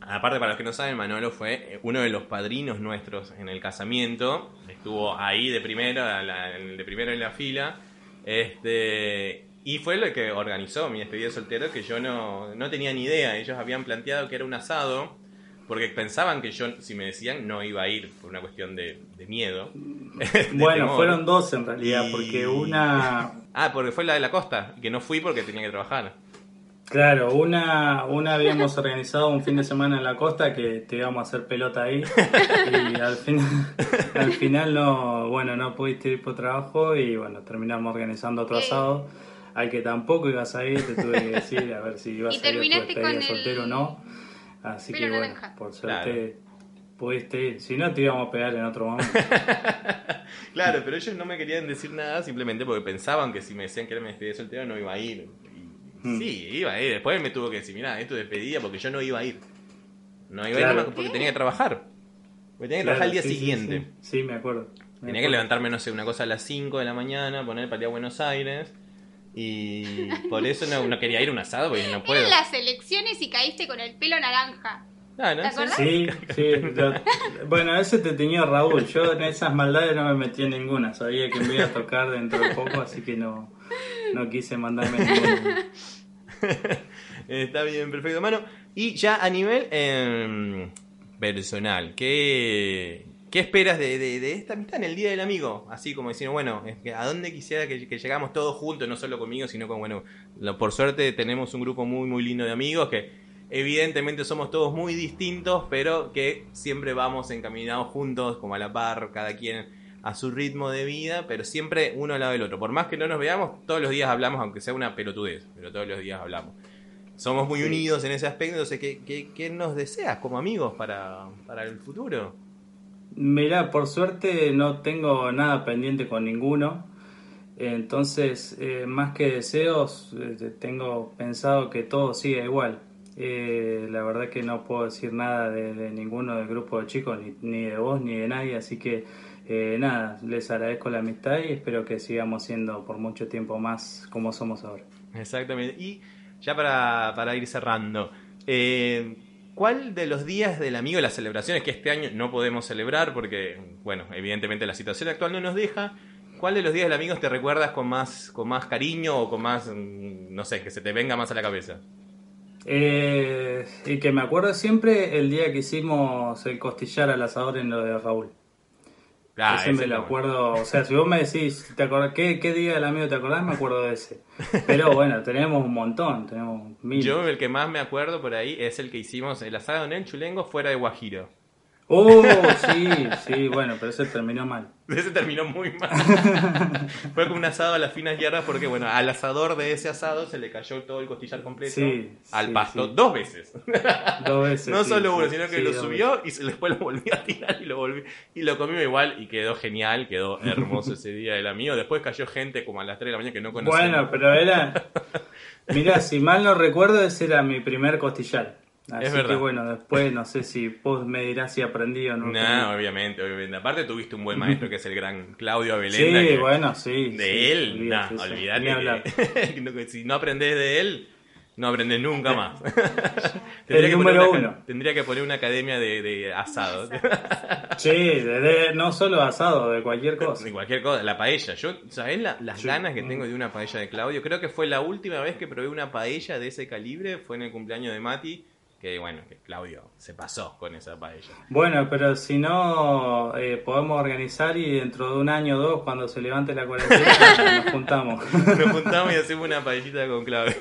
aparte, para los que no saben, Manolo fue eh, uno de los padrinos nuestros en el casamiento. Estuvo ahí de primero, la- de primero en la fila. Este, y fue lo que organizó mi despedida de soltero, que yo no, no tenía ni idea. Ellos habían planteado que era un asado, porque pensaban que yo, si me decían, no iba a ir por una cuestión de, de miedo. de Bueno, temor. fueron dos en realidad, Y- porque una, Ah, porque fue la de la costa, que no fui porque tenía que trabajar. claro, una, una habíamos organizado un fin de semana en la costa que te íbamos a hacer pelota ahí y al final, al final no, bueno, no pudiste ir por trabajo y bueno, terminamos organizando otro asado al que tampoco ibas a ir, te tuve que decir a ver si ibas a ir a tu despedida con soltero o el no. Así que bueno, naranja. por suerte pudiste ir, si no te íbamos a pegar en otro momento. Claro, pero ellos no me querían decir nada simplemente porque pensaban que si me decían que era mi despedida de soltero no iba a ir. Y Mm. Sí, iba a ir. Después él me tuvo que decir, mira, es tu despedida porque yo no iba a ir. No iba a ir Claro. porque tenía que trabajar. Porque tenía que trabajar el día Claro, sí, siguiente. Sí, Sí, me acuerdo. Me Tenía que levantarme, no sé, una cosa a las 5 de la mañana, poner para ir a Buenos Aires. Y por eso no, no quería ir a un asado porque no puedo. Eran las elecciones y caíste con el pelo naranja. Ah, ¿no? ¿Te acordás? Sí, sí. lo- bueno, ese te tenía Raúl. Yo en esas maldades no me metí en ninguna. Sabía que me iba a tocar dentro de poco, así que no, no quise mandarme ninguna. Está bien, perfecto, mano. Y ya a nivel eh, personal, ¿qué, qué esperas de, de- de esta amistad en el Día del Amigo? Así como diciendo, bueno, ¿a dónde quisiera que, que llegamos todos juntos, no solo conmigo, sino con, bueno, lo- por suerte tenemos un grupo muy, muy lindo de amigos que evidentemente somos todos muy distintos, pero que siempre vamos encaminados juntos, como a la par, cada quien a su ritmo de vida, pero siempre uno al lado del otro. Por más que no nos veamos, todos los días hablamos, aunque sea una pelotudez, pero todos los días hablamos. Somos muy unidos en ese aspecto, entonces, ¿qué, qué, qué nos deseas como amigos para, para el futuro? Mirá, por suerte no tengo nada pendiente con ninguno. Entonces, eh, más que deseos, eh, tengo pensado que todo siga igual. Eh, la verdad que no puedo decir nada de, ninguno del grupo de chicos, ni, ni, de vos, ni de nadie, así que nada, les agradezco la amistad y espero que sigamos siendo por mucho tiempo más como somos ahora. Exactamente. Y ya para, para ir cerrando, ¿cuál de los días del amigo, las celebraciones que este año no podemos celebrar porque, bueno, evidentemente la situación actual no nos deja, ¿Cuál de los días del amigo te recuerdas con más, con más cariño o con más, mm, no sé, que se te venga más a la cabeza? Eh, y que me acuerdo siempre el día que hicimos el costillar al asador en lo de Raúl. Ah, lo acuerdo, o sea, si vos me decís, ¿te acordás, qué, ¿qué día del amigo te acordás? Me acuerdo de ese. Pero bueno, tenemos un montón, tenemos mil. Yo el que más me acuerdo por ahí es el que hicimos el asado en el Chulengo fuera de Guajiro. Oh, sí, sí, bueno, pero ese terminó mal. Ese terminó muy mal. Fue como un asado a las finas hierbas porque, bueno, al asador de ese asado se le cayó todo el costillar completo al pasto dos veces. Dos veces. no solo uno, sino que lo subió y después lo volvió a tirar y lo volvió. Y lo comió igual y quedó genial, quedó hermoso ese día del amigo. Después cayó gente como a las 3 de la mañana que no conocía. Bueno, pero era. Mira, si mal no recuerdo, ese era mi primer costillar. Así es verdad. que bueno, después no sé si vos me dirás si aprendí o no. No, obviamente, obviamente. Aparte tuviste un buen maestro que es el gran Claudio Abelenda. Sí, bueno, sí. De él, no, olvídate. si no aprendés de él, no aprendes nunca más. tendría, que número uno. tendría que poner una academia de, de asado. sí, de, no solo asado, de cualquier cosa. De cualquier cosa, la paella. Yo, ¿sabés las ganas que tengo de una paella de Claudio? Creo que fue la última vez que probé una paella de ese calibre, fue en el cumpleaños de Mati que bueno, que Claudio se pasó con esa paella. Bueno, pero si no, eh, podemos organizar y dentro de un año o dos, cuando se levante la cuarentena, nos juntamos. Nos juntamos y hacemos una paellita con Claudio.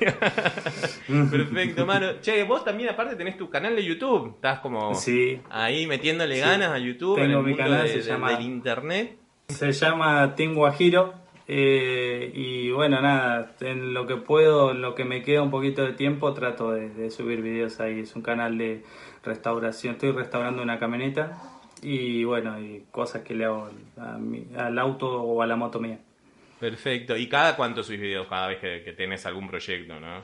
Perfecto, mano. Che, vos también aparte tenés tu canal de YouTube. Estás como ahí metiéndole ganas a YouTube en el mi mundo canal, se llama, del internet. Se llama Team Guajiro eh, y bueno, nada, en lo que puedo, en lo que me queda un poquito de tiempo, trato de, subir videos ahí. Es un canal de restauración. Estoy restaurando una camioneta y bueno, y cosas que le hago al auto o a la moto mía. Perfecto. ¿Y cada cuánto subís videos? Cada vez que, que tenés algún proyecto, ¿no?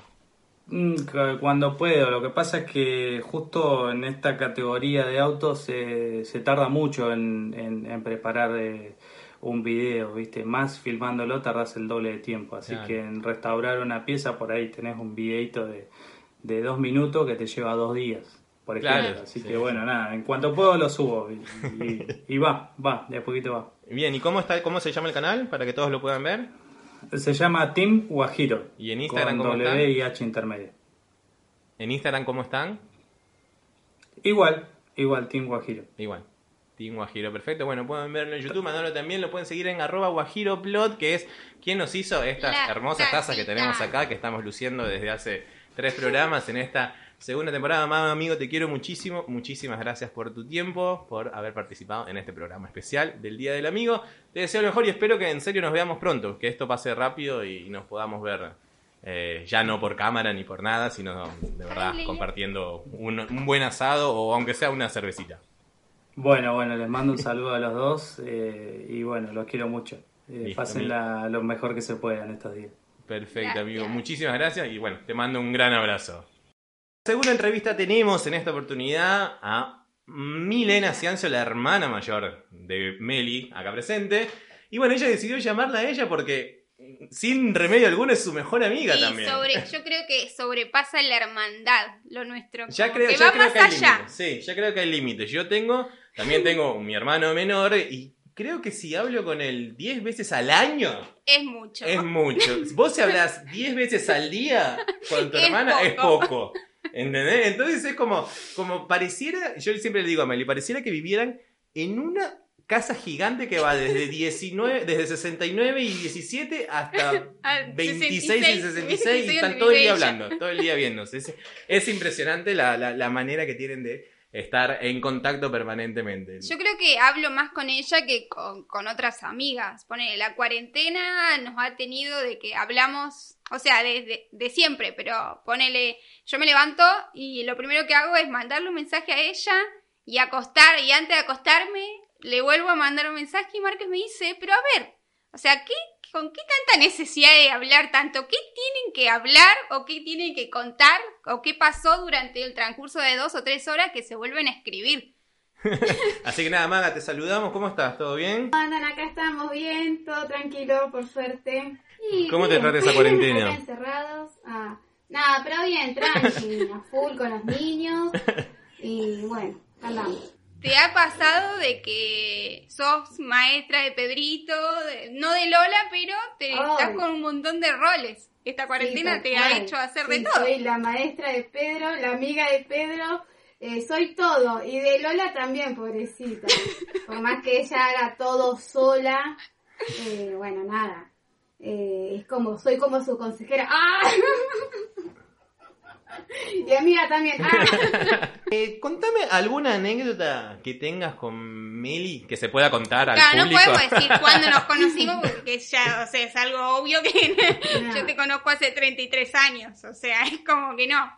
Mm, cuando puedo. Lo que pasa es que justo en esta categoría de autos se, se tarda mucho en, en, preparar. Eh, un video, ¿viste? Más filmándolo tardas el doble de tiempo. Así que en restaurar una pieza por ahí tenés un videito de, de dos minutos que te lleva dos días, por ejemplo. Así que bueno, nada, en cuanto puedo lo subo y, va, va, de a poquito va. Bien, ¿y cómo, está, cómo se llama el canal para que todos lo puedan ver? Se llama Team Guajiro. ¿Y en Instagram con cómo W y H intermedio. ¿En Instagram cómo están? Igual, igual, Team Guajiro. Igual. Team Guajiro, perfecto. Bueno, pueden verlo en YouTube. Manolo también lo pueden seguir en arroba guajiroplot, que es quien nos hizo estas hermosas tazas que tenemos acá, que estamos luciendo desde hace tres programas en esta segunda temporada. Mamá, amigo, te quiero muchísimo. Muchísimas gracias por tu tiempo, por haber participado en este programa especial del Día del Amigo. Te deseo lo mejor y espero que en serio nos veamos pronto, que esto pase rápido y nos podamos ver. Eh, ya no por cámara ni por nada, sino de verdad compartiendo un buen asado o aunque sea una cervecita. Bueno, bueno, les mando un saludo a los dos eh, y bueno, los quiero mucho. Eh, pasen lo mejor que se pueda en estos días. Perfecto, amigo. Muchísimas gracias y bueno, te mando un gran abrazo. Segunda entrevista tenemos en esta oportunidad a Milena Ciancio, la hermana mayor de Meli, acá presente. Y bueno, ella decidió llamarla a ella porque sin remedio alguno es su mejor amiga también. yo creo que sobrepasa la hermandad lo nuestro. Ya creo, que, ya creo que hay límites. Sí, ya creo que hay límites. Yo tengo también tengo mi hermano menor y creo que si hablo con él 10 veces al año. Es mucho. Es mucho. Vos si hablas 10 veces al día con tu hermana, es poco. ¿Entendés? Entonces es como, como pareciera, yo siempre le digo a Meli, pareciera que vivieran en una casa gigante que va desde 19, desde 69 y 17 hasta 26 y 66 y están todo el día hablando, todo el día viéndose. Es, es impresionante la, la, la manera que tienen de estar en contacto permanentemente. Yo creo que hablo más con ella que con, otras amigas. Pone, la cuarentena nos ha tenido de que hablamos, o sea, desde de, siempre, pero ponele, yo me levanto y lo primero que hago es mandarle un mensaje a ella y acostar, y antes de acostarme le vuelvo a mandar un mensaje y Márquez me dice, pero a ver, o sea, ¿qué, ¿Con qué tanta necesidad de hablar tanto? ¿Qué tienen que hablar o qué tienen que contar o qué pasó durante el transcurso de dos o tres horas que se vuelven a escribir? Así que nada, Maga, te saludamos. ¿Cómo estás? ¿Todo bien? Andan, acá estamos bien, todo tranquilo, por suerte. Y ¿Cómo te trata esa cuarentena? acá encerrados. Ah, nada, pero bien, tranqui, a full con los niños. Y bueno, andamos. ¿Te ha pasado de que sos maestra de Pedrito, de- no de Lola, pero te estás con un montón de roles? Esta cuarentena Sí, te ha hecho hacer Sí, de todo. Soy la maestra de Pedro, la amiga de Pedro, eh, soy todo. Y de Lola también, pobrecita. Por más que ella haga todo sola, eh, bueno, nada. Eh, es como, soy como su consejera. ¡Ah! Y amiga también. ¡Ah! Eh, contame alguna anécdota que tengas con Meli que se pueda contar al Claro, no público. podemos decir cuándo nos conocimos porque ya, o sea, es algo obvio que No. yo te conozco hace 33 años, o sea, es como que no.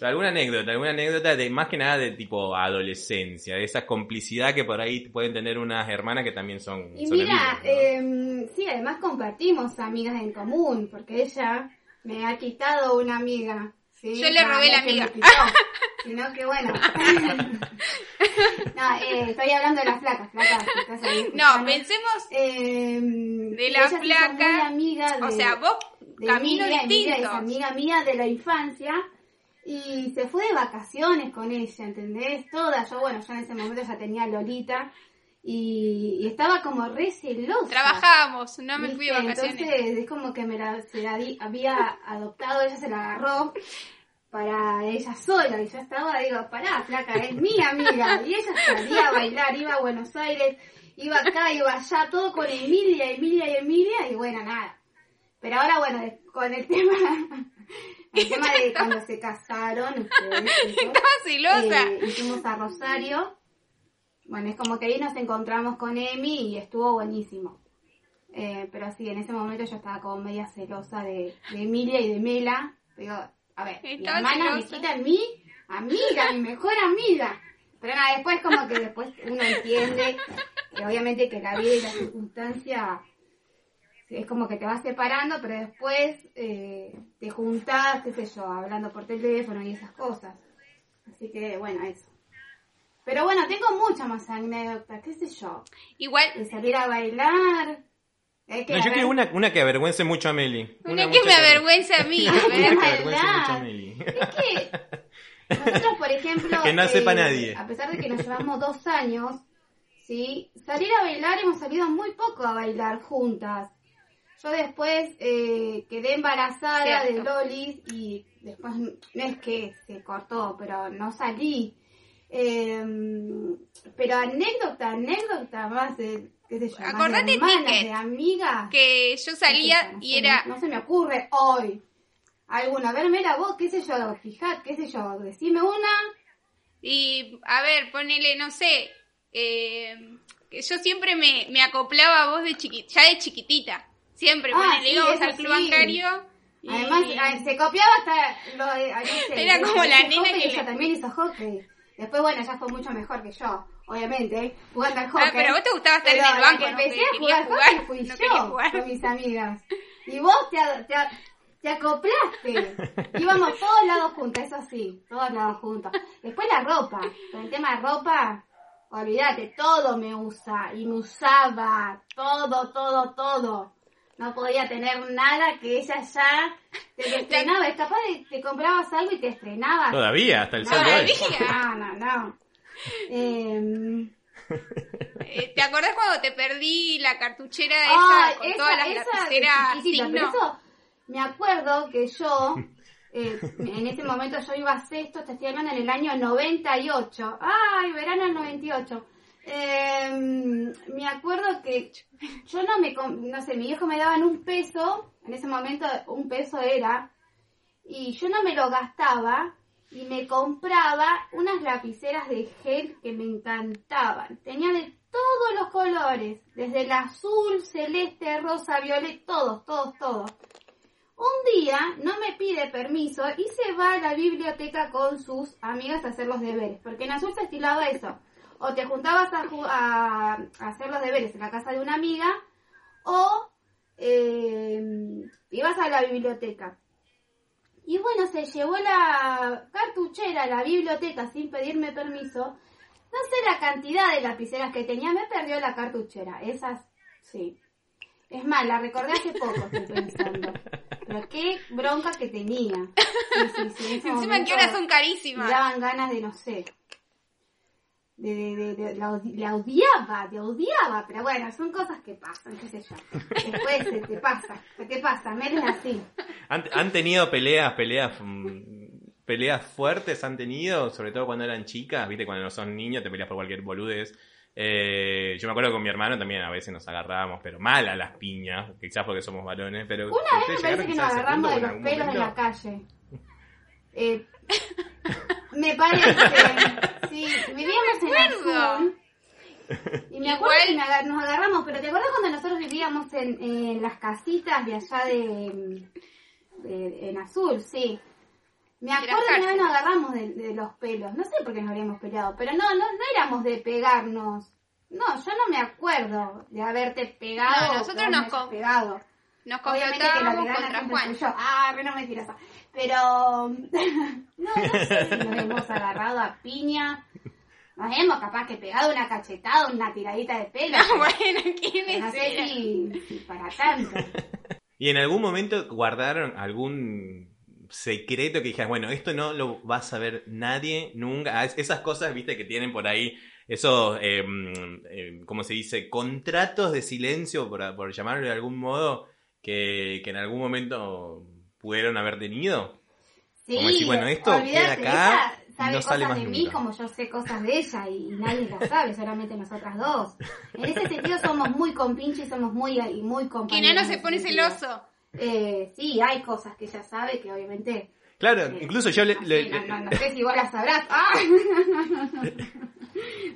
Pero alguna anécdota, alguna anécdota de más que nada de tipo adolescencia, de esa complicidad que por ahí pueden tener unas hermanas que también son. Y son mira, amigas, ¿no? eh, sí, además compartimos amigas en común, porque ella me ha quitado una amiga. ¿sí? Yo le robé no la amiga. quitó, sino que bueno. no, eh, estoy hablando de las ahí No, pensemos, Eh, de la muy amiga de, o sea, vos de caminos Emilia, Emilia es amiga mía de la infancia y se fue de vacaciones con ella, ¿entendés? Toda, yo bueno, yo en ese momento ya tenía Lolita y, y estaba como re celosa. Trabajábamos, no me fui ¿viste? vacaciones. Entonces es como que me la, se la di- había adoptado, ella se la agarró para ella sola y yo estaba, digo, pará, flaca, es mi amiga y ella salía a bailar, iba a Buenos Aires, iba acá, iba allá, todo con Emilia, Emilia y Emilia y bueno, nada. Pero ahora bueno, con el tema, el tema de cuando se casaron ustedes, Estaba celosa. eh, y fuimos a Rosario. Bueno, es como que ahí nos encontramos con Emi y estuvo buenísimo. Eh, pero sí, en ese momento yo estaba como media celosa de, de Emilia y de Mela. Digo, a ver, mi hermana me quita en mí, amiga, mi mejor amiga. Pero nada, después como que después uno entiende que obviamente que la vida y la circunstancia es como que te vas separando, pero después eh, te juntás, qué sé yo, hablando por teléfono y esas cosas. Así que bueno, eso. Pero bueno, tengo muchas más anécdotas, qué sé yo. Igual, De salir a bailar. Que No, yo quiero una, una que avergüence mucho a Meli. una que me avergüence a mí, Una que avergüence mucho a Meli. Es que nosotros, por ejemplo, eh, Que no sepa nadie. a pesar de que nos llevamos dos años, ¿sí? Salir a bailar, hemos salido muy poco a bailar juntas. Yo después eh, quedé embarazada Cierto. de Lolis y después no es que se cortó, pero no salí. Eh, pero anécdota, anécdota más de, qué sé yo, de Acordate, hermanas, Ticket, de. Que yo salía No sé, y no- era, No se me ocurre hoy. Alguna, a ver, mira vos, qué sé yo, fijad, qué sé yo, decime una. y a ver, ponele, no sé, eh, que yo siempre me, me acoplaba a vos de chiquita, ya de chiquitita. Siempre, Ah, ponele, sí, íbamos al club sí. bancario. y- Además, ah, se copiaba hasta lo de, no sé, Era como la nena que ella le- también hizo hockey. Después, bueno, ella fue mucho mejor que yo, obviamente, jugando al hockey. Ah, pero vos te gustaba estar en el la banco, empecé a jugar hockey fui no yo jugar. con mis amigas. Y vos te, te, te acoplaste. Íbamos todos lados juntas, eso sí, todos lados juntos. Después la ropa, con el tema de ropa, olvídate, todo me usa y me usaba, todo, todo, todo. No podía tener nada que ella ya te estrenaba. Es capaz de te comprabas algo y te estrenabas. Todavía, hasta el sol de Todavía. hoy. No, no, no. Em, Eh, ¿Te acordás cuando te perdí la cartuchera Ay, esa con esa, todas las esa lapiceras pero eso me acuerdo que yo, eh, en ese momento yo iba a sexto, te estoy hablando en el año 98. Ay, verano del 98. Eh, me acuerdo que yo no me, no sé, mi viejo me daban un peso, en ese momento un peso era, y yo no me lo gastaba y me compraba unas lapiceras de gel que me encantaban. Tenía de todos los colores, desde el azul, celeste, rosa, violeta, todos, todos, todos. Un día no me pide permiso y se va a la biblioteca con sus amigas a hacer los deberes, porque en azul se estilaba eso. O te juntabas a, ju- a- a hacer los deberes en la casa de una amiga, o eh, ibas a la biblioteca. Y bueno, se llevó la cartuchera a la biblioteca sin pedirme permiso. No sé la cantidad de lapiceras que tenía, me perdió la cartuchera. Esas, sí. Es más, la recordé hace poco, estoy pensando. Pero qué bronca que tenía. Sí, sí, sí, Encima que ahora son Me carísimas. daban ganas de, no sé. De, de, de, de- la, la odiaba, la odiaba. Pero bueno, son cosas que pasan, qué sé yo. Después se te pasa, se te pasa. Mel es así. ¿Han, han tenido peleas, peleas, mm, peleas fuertes? ¿Han tenido? Sobre todo cuando eran chicas, ¿viste? Cuando no son niños te peleas por cualquier boludez. Eh, yo me acuerdo que con mi hermano también a veces nos agarrábamos, pero mal a las piñas, quizás porque somos varones, pero... Una vez me ¿ustedes parece que nos agarramos de los pelos en la calle. Eh, me parece. Sí, vivíamos en acuerdo. Azul. Y me acuerdo que me nos agarramos, pero ¿te acuerdas cuando nosotros vivíamos en, en las casitas de allá de, de- en Azul? Sí. Me acuerdo que una vez nos agarramos de, de los pelos. No sé por qué nos habríamos peleado, pero no, no, no éramos de pegarnos. No, yo no me acuerdo de haberte pegado. No, nosotros nos hayas co- pegado. Nos gana contra Juan. yo. Ah, re no mentirosa. Pero no, no sé si nos hemos agarrado a piña. Nos hemos capaz que pegado una cachetada, una tiradita de pelo. bueno, ¿quién no es sé si, si para tanto. ¿Y en algún momento guardaron algún secreto que dijeras, bueno, esto no lo va a saber nadie nunca? Ah, es- Esas cosas, viste, que tienen por ahí esos, eh, ¿cómo se dice? Contratos de silencio, por, por llamarlo de algún modo, que, que en algún momento pudieron haber tenido. Sí, Como decir, bueno, esto queda acá ella y sabe no sale cosas más de mí nunca. como yo sé cosas de ella y, nadie las sabe, solamente nosotras dos. En ese sentido somos muy compinches y somos muy, y muy Que compañeros. Nano en se pone celoso. Eh, sí, hay cosas que ella sabe que obviamente... Claro, eh, incluso yo le... así, le- no, le- no, no sé si vos la sabrás. ¡Ah!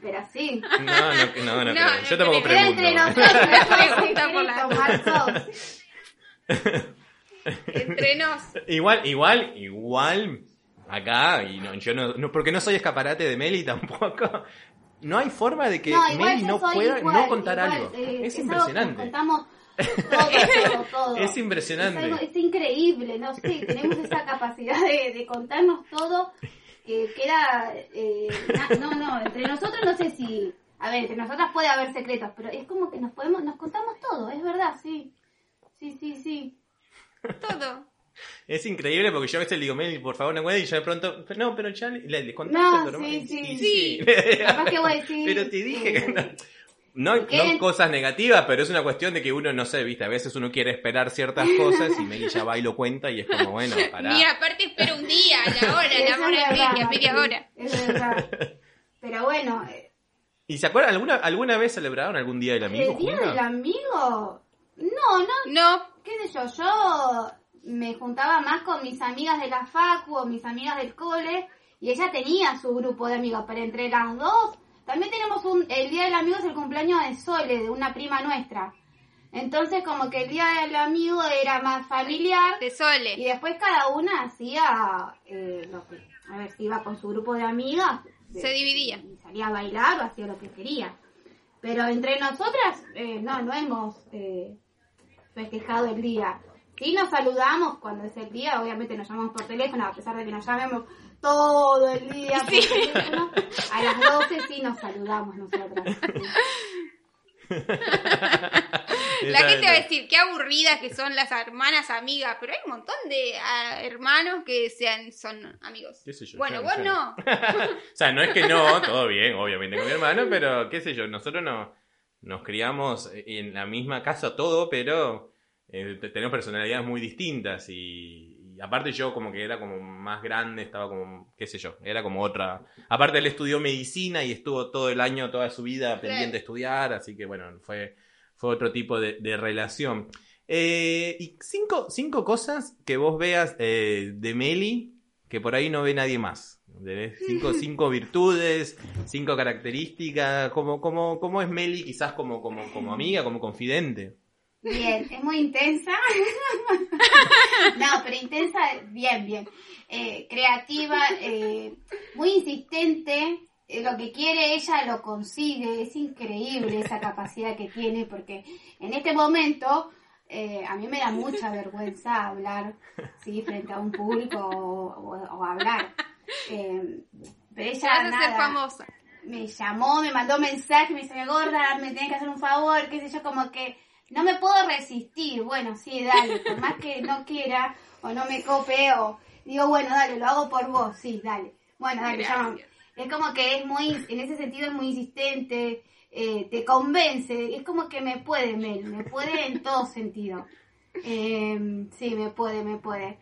Pero sí. No, no, no, no, No, Yo tampoco entre pregunto. nosotros, por la tomar todos. Entre nos. Igual, igual, igual, acá, y no, yo no, no, porque no soy escaparate de Meli tampoco, no hay forma de que No, Meli no pueda igual, no contar igual, algo. eh, es algo impresionante. contamos todo, todo, todo. Es impresionante. Es, algo- es increíble, no sé, tenemos esa capacidad de, de contarnos todo que queda... eh, na- no, no, entre nosotros no sé si... A ver, entre nosotras puede haber secretos, pero es como que nos podemos, nos contamos todo, es verdad, sí. Sí, sí, sí. Todo. Es increíble porque yo a veces le digo, Meli, por favor, no puedes, y yo de pronto, no, pero ya le, le, le contaste No, a tu hermano". sí, sí. Sí. Capaz que voy a decir... Pero te dije que no. No, cosas negativas, pero es una cuestión de que uno, no sé, viste, a veces uno quiere esperar ciertas cosas y Meli ya va y lo cuenta y es como, bueno, pará. Ni aparte espero un día, la hora, Eso la es hora verdad, media, media hora. Es verdad. Pero bueno, eh, ¿Y se acuerdan? ¿Alguna, ¿Alguna vez celebraron algún día del amigo el día juntas? del amigo, no, no, No, qué sé yo, yo me juntaba más con mis amigas de la facu o mis amigas del cole y ella tenía su grupo de amigos, pero entre las dos también tenemos un, el día del amigo es el cumpleaños de Sole, de una prima nuestra. Entonces como que el día del amigo era más familiar de y Sole. después cada una hacía eh, lo que, a ver, si iba con su grupo de amigas. de- Se dividía. y salía a bailar o hacía lo que quería. Pero entre nosotras, eh, no, no hemos eh, festejado el día. Sí nos saludamos cuando es el día, obviamente nos llamamos por teléfono, a pesar de que nos llamemos todo el día por Sí. teléfono. A las 12 sí nos saludamos nosotras. La gente va a decir, qué aburridas que son las hermanas amigas, pero hay un montón de ah, hermanos que sean, son amigos. ¿Qué sé yo, bueno, vos no. O sea, no es que no, todo bien, obviamente con mi hermano, pero qué sé yo, nosotros no, nos criamos en la misma casa todo, pero eh, te- tenemos personalidades muy distintas y, y aparte yo como que era como más grande, estaba como, qué sé yo, era como otra... Aparte él estudió medicina y estuvo todo el año, toda su vida pendiente de estudiar, así que bueno, fue, fue otro tipo de, de relación. Eh, y cinco, cinco cosas que vos veas eh, de Meli que por ahí no ve nadie más. ¿Entendés? Cinco, cinco virtudes, cinco características, como, como, como es Meli quizás como, como, como amiga, como confidente. Bien, es muy intensa. no, pero intensa, bien, bien. Eh, creativa, eh, muy insistente. eh, lo que quiere ella lo consigue. Es increíble esa capacidad que tiene porque en este momento Eh, a mí me da mucha vergüenza hablar, sí, frente a un público o, o- o hablar. Eh, pero ella Vas a ser nada, famosa. me llamó, me mandó mensaje, me dice, gorda, me tenés que hacer un favor, qué sé yo, como que no me puedo resistir. Bueno, sí, dale, por más que no quiera o no me cope o digo, bueno, dale, lo hago por vos, sí, dale. Bueno, dale, llámame. Es como que es muy, en ese sentido es muy insistente, eh, te convence, es como que me puede, Mel, me puede en todo sentido. Eh, sí, me puede, me puede.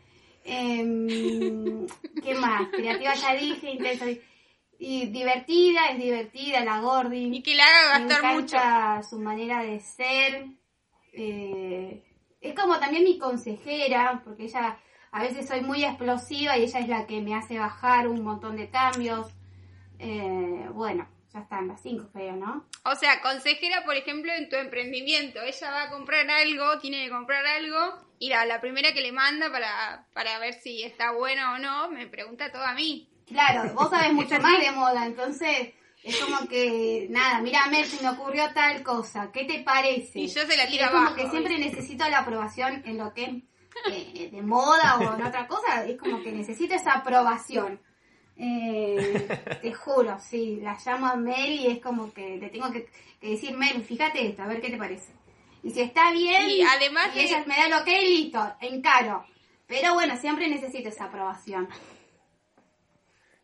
Eh, ¿Qué más? Creativa ya dije, intensa. Y divertida, es divertida la Gordi. Y que la haga Me gastar mucho. su manera de ser. Eh, es como también mi consejera, porque ella a veces soy muy explosiva y ella es la que me hace bajar un montón de cambios. Eh, bueno, ya están las cinco, creo, ¿no? O sea, consejera, por ejemplo, en tu emprendimiento. Ella va a comprar algo, tiene que comprar algo, y la, la primera que le manda para, para ver si está bueno o no, me pregunta todo a mí. Claro, vos sabés mucho más de moda, entonces es como que, nada, mira, Mel, se me ocurrió tal cosa, ¿qué te parece? Y yo se la Y tiro es como abajo. que siempre necesito la aprobación en lo que es eh, de moda o en otra cosa, es como que necesito esa aprobación. Eh, te juro, sí, la llamo a Mel y es como que le tengo que, que decir, Mel, fíjate esto, a ver qué te parece. Y si está bien, Y además y de- ella me da lo que listo, encaro. Pero bueno, siempre necesito esa aprobación.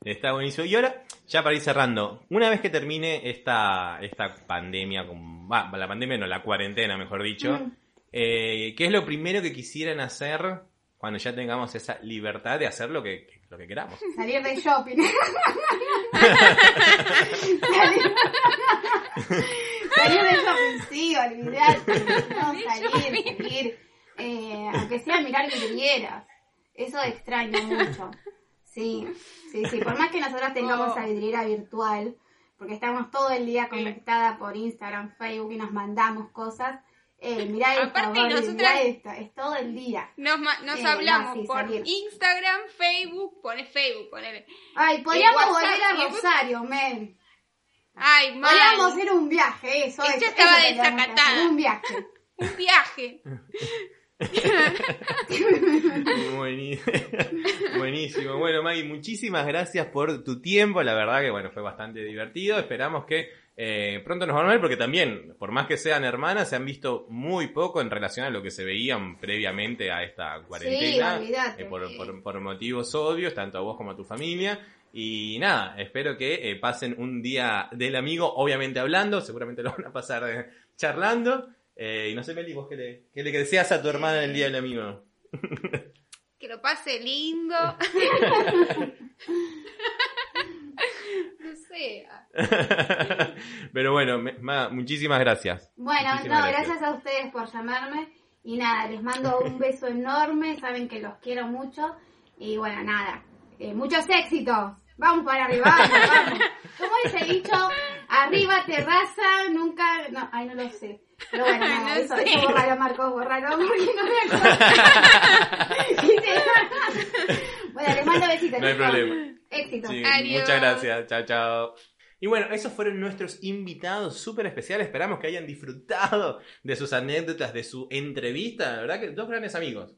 Está buenísimo. Y ahora, ya para ir cerrando, una vez que termine esta, esta pandemia, con, va, la pandemia no, la cuarentena, mejor dicho, Mm. eh, ¿qué es lo primero que quisieran hacer cuando ya tengamos esa libertad de hacer lo que, lo que queramos? Salir de shopping. salir, salir de shopping, sí, olvidate. No, salir, salir. Eh, aunque sea mirar vidrieras. Eso extraño mucho. Sí, sí, sí. Por más que nosotros tengamos Oh. esa vidriera virtual, porque estamos todo el día conectada por Instagram, Facebook y nos mandamos cosas. Eh, mirá esto, Aparte, nosotras- mirá esto. Es todo el día. Nos, nos Eh, no, hablamos sí, por salir. Instagram, Facebook, pone Facebook, ponele. Ay, podríamos WhatsApp, volver a Rosario, men. Ay, mal. Podríamos hacer un viaje, eso. Ella eso, estaba eso desacatada. Un viaje. Un viaje. Buení- Buenísimo. Bueno, Maggie, muchísimas gracias por tu tiempo. La verdad que bueno, fue bastante divertido. Esperamos que eh, pronto nos van a ver porque también, por más que sean hermanas, se han visto muy poco en relación a lo que se veían previamente a esta cuarentena. olvídate. eh, por, por- por motivos obvios, tanto a vos como a tu familia. Y nada, espero que eh, pasen un día del amigo, obviamente hablando, seguramente lo van a pasar eh, charlando. Eh, y no sé, Meli, vos qué le, qué le deseas a tu hermana en el día del amigo. Que lo pase lindo. no sé. Pero bueno, me- Ma, muchísimas gracias. Bueno, Muchísimas no, gracias. gracias a ustedes por llamarme. Y nada, les mando un beso enorme. Saben que los quiero mucho. Y bueno, nada, eh, muchos éxitos. Vamos para arriba, vamos, vamos. ¿Cómo el dicho? Arriba, terraza, nunca. No, ay, no lo sé. Pero bueno, No eso, sé. eso borralo, Marcos, borralo, porque no me acuerdo. bueno, les mando besitos. No hay chicos. problema. Éxito. Sí, Adiós. muchas gracias. Chao, chao. Y bueno, esos fueron nuestros invitados súper especiales. Esperamos que hayan disfrutado de sus anécdotas, de su entrevista. La verdad que dos grandes amigos.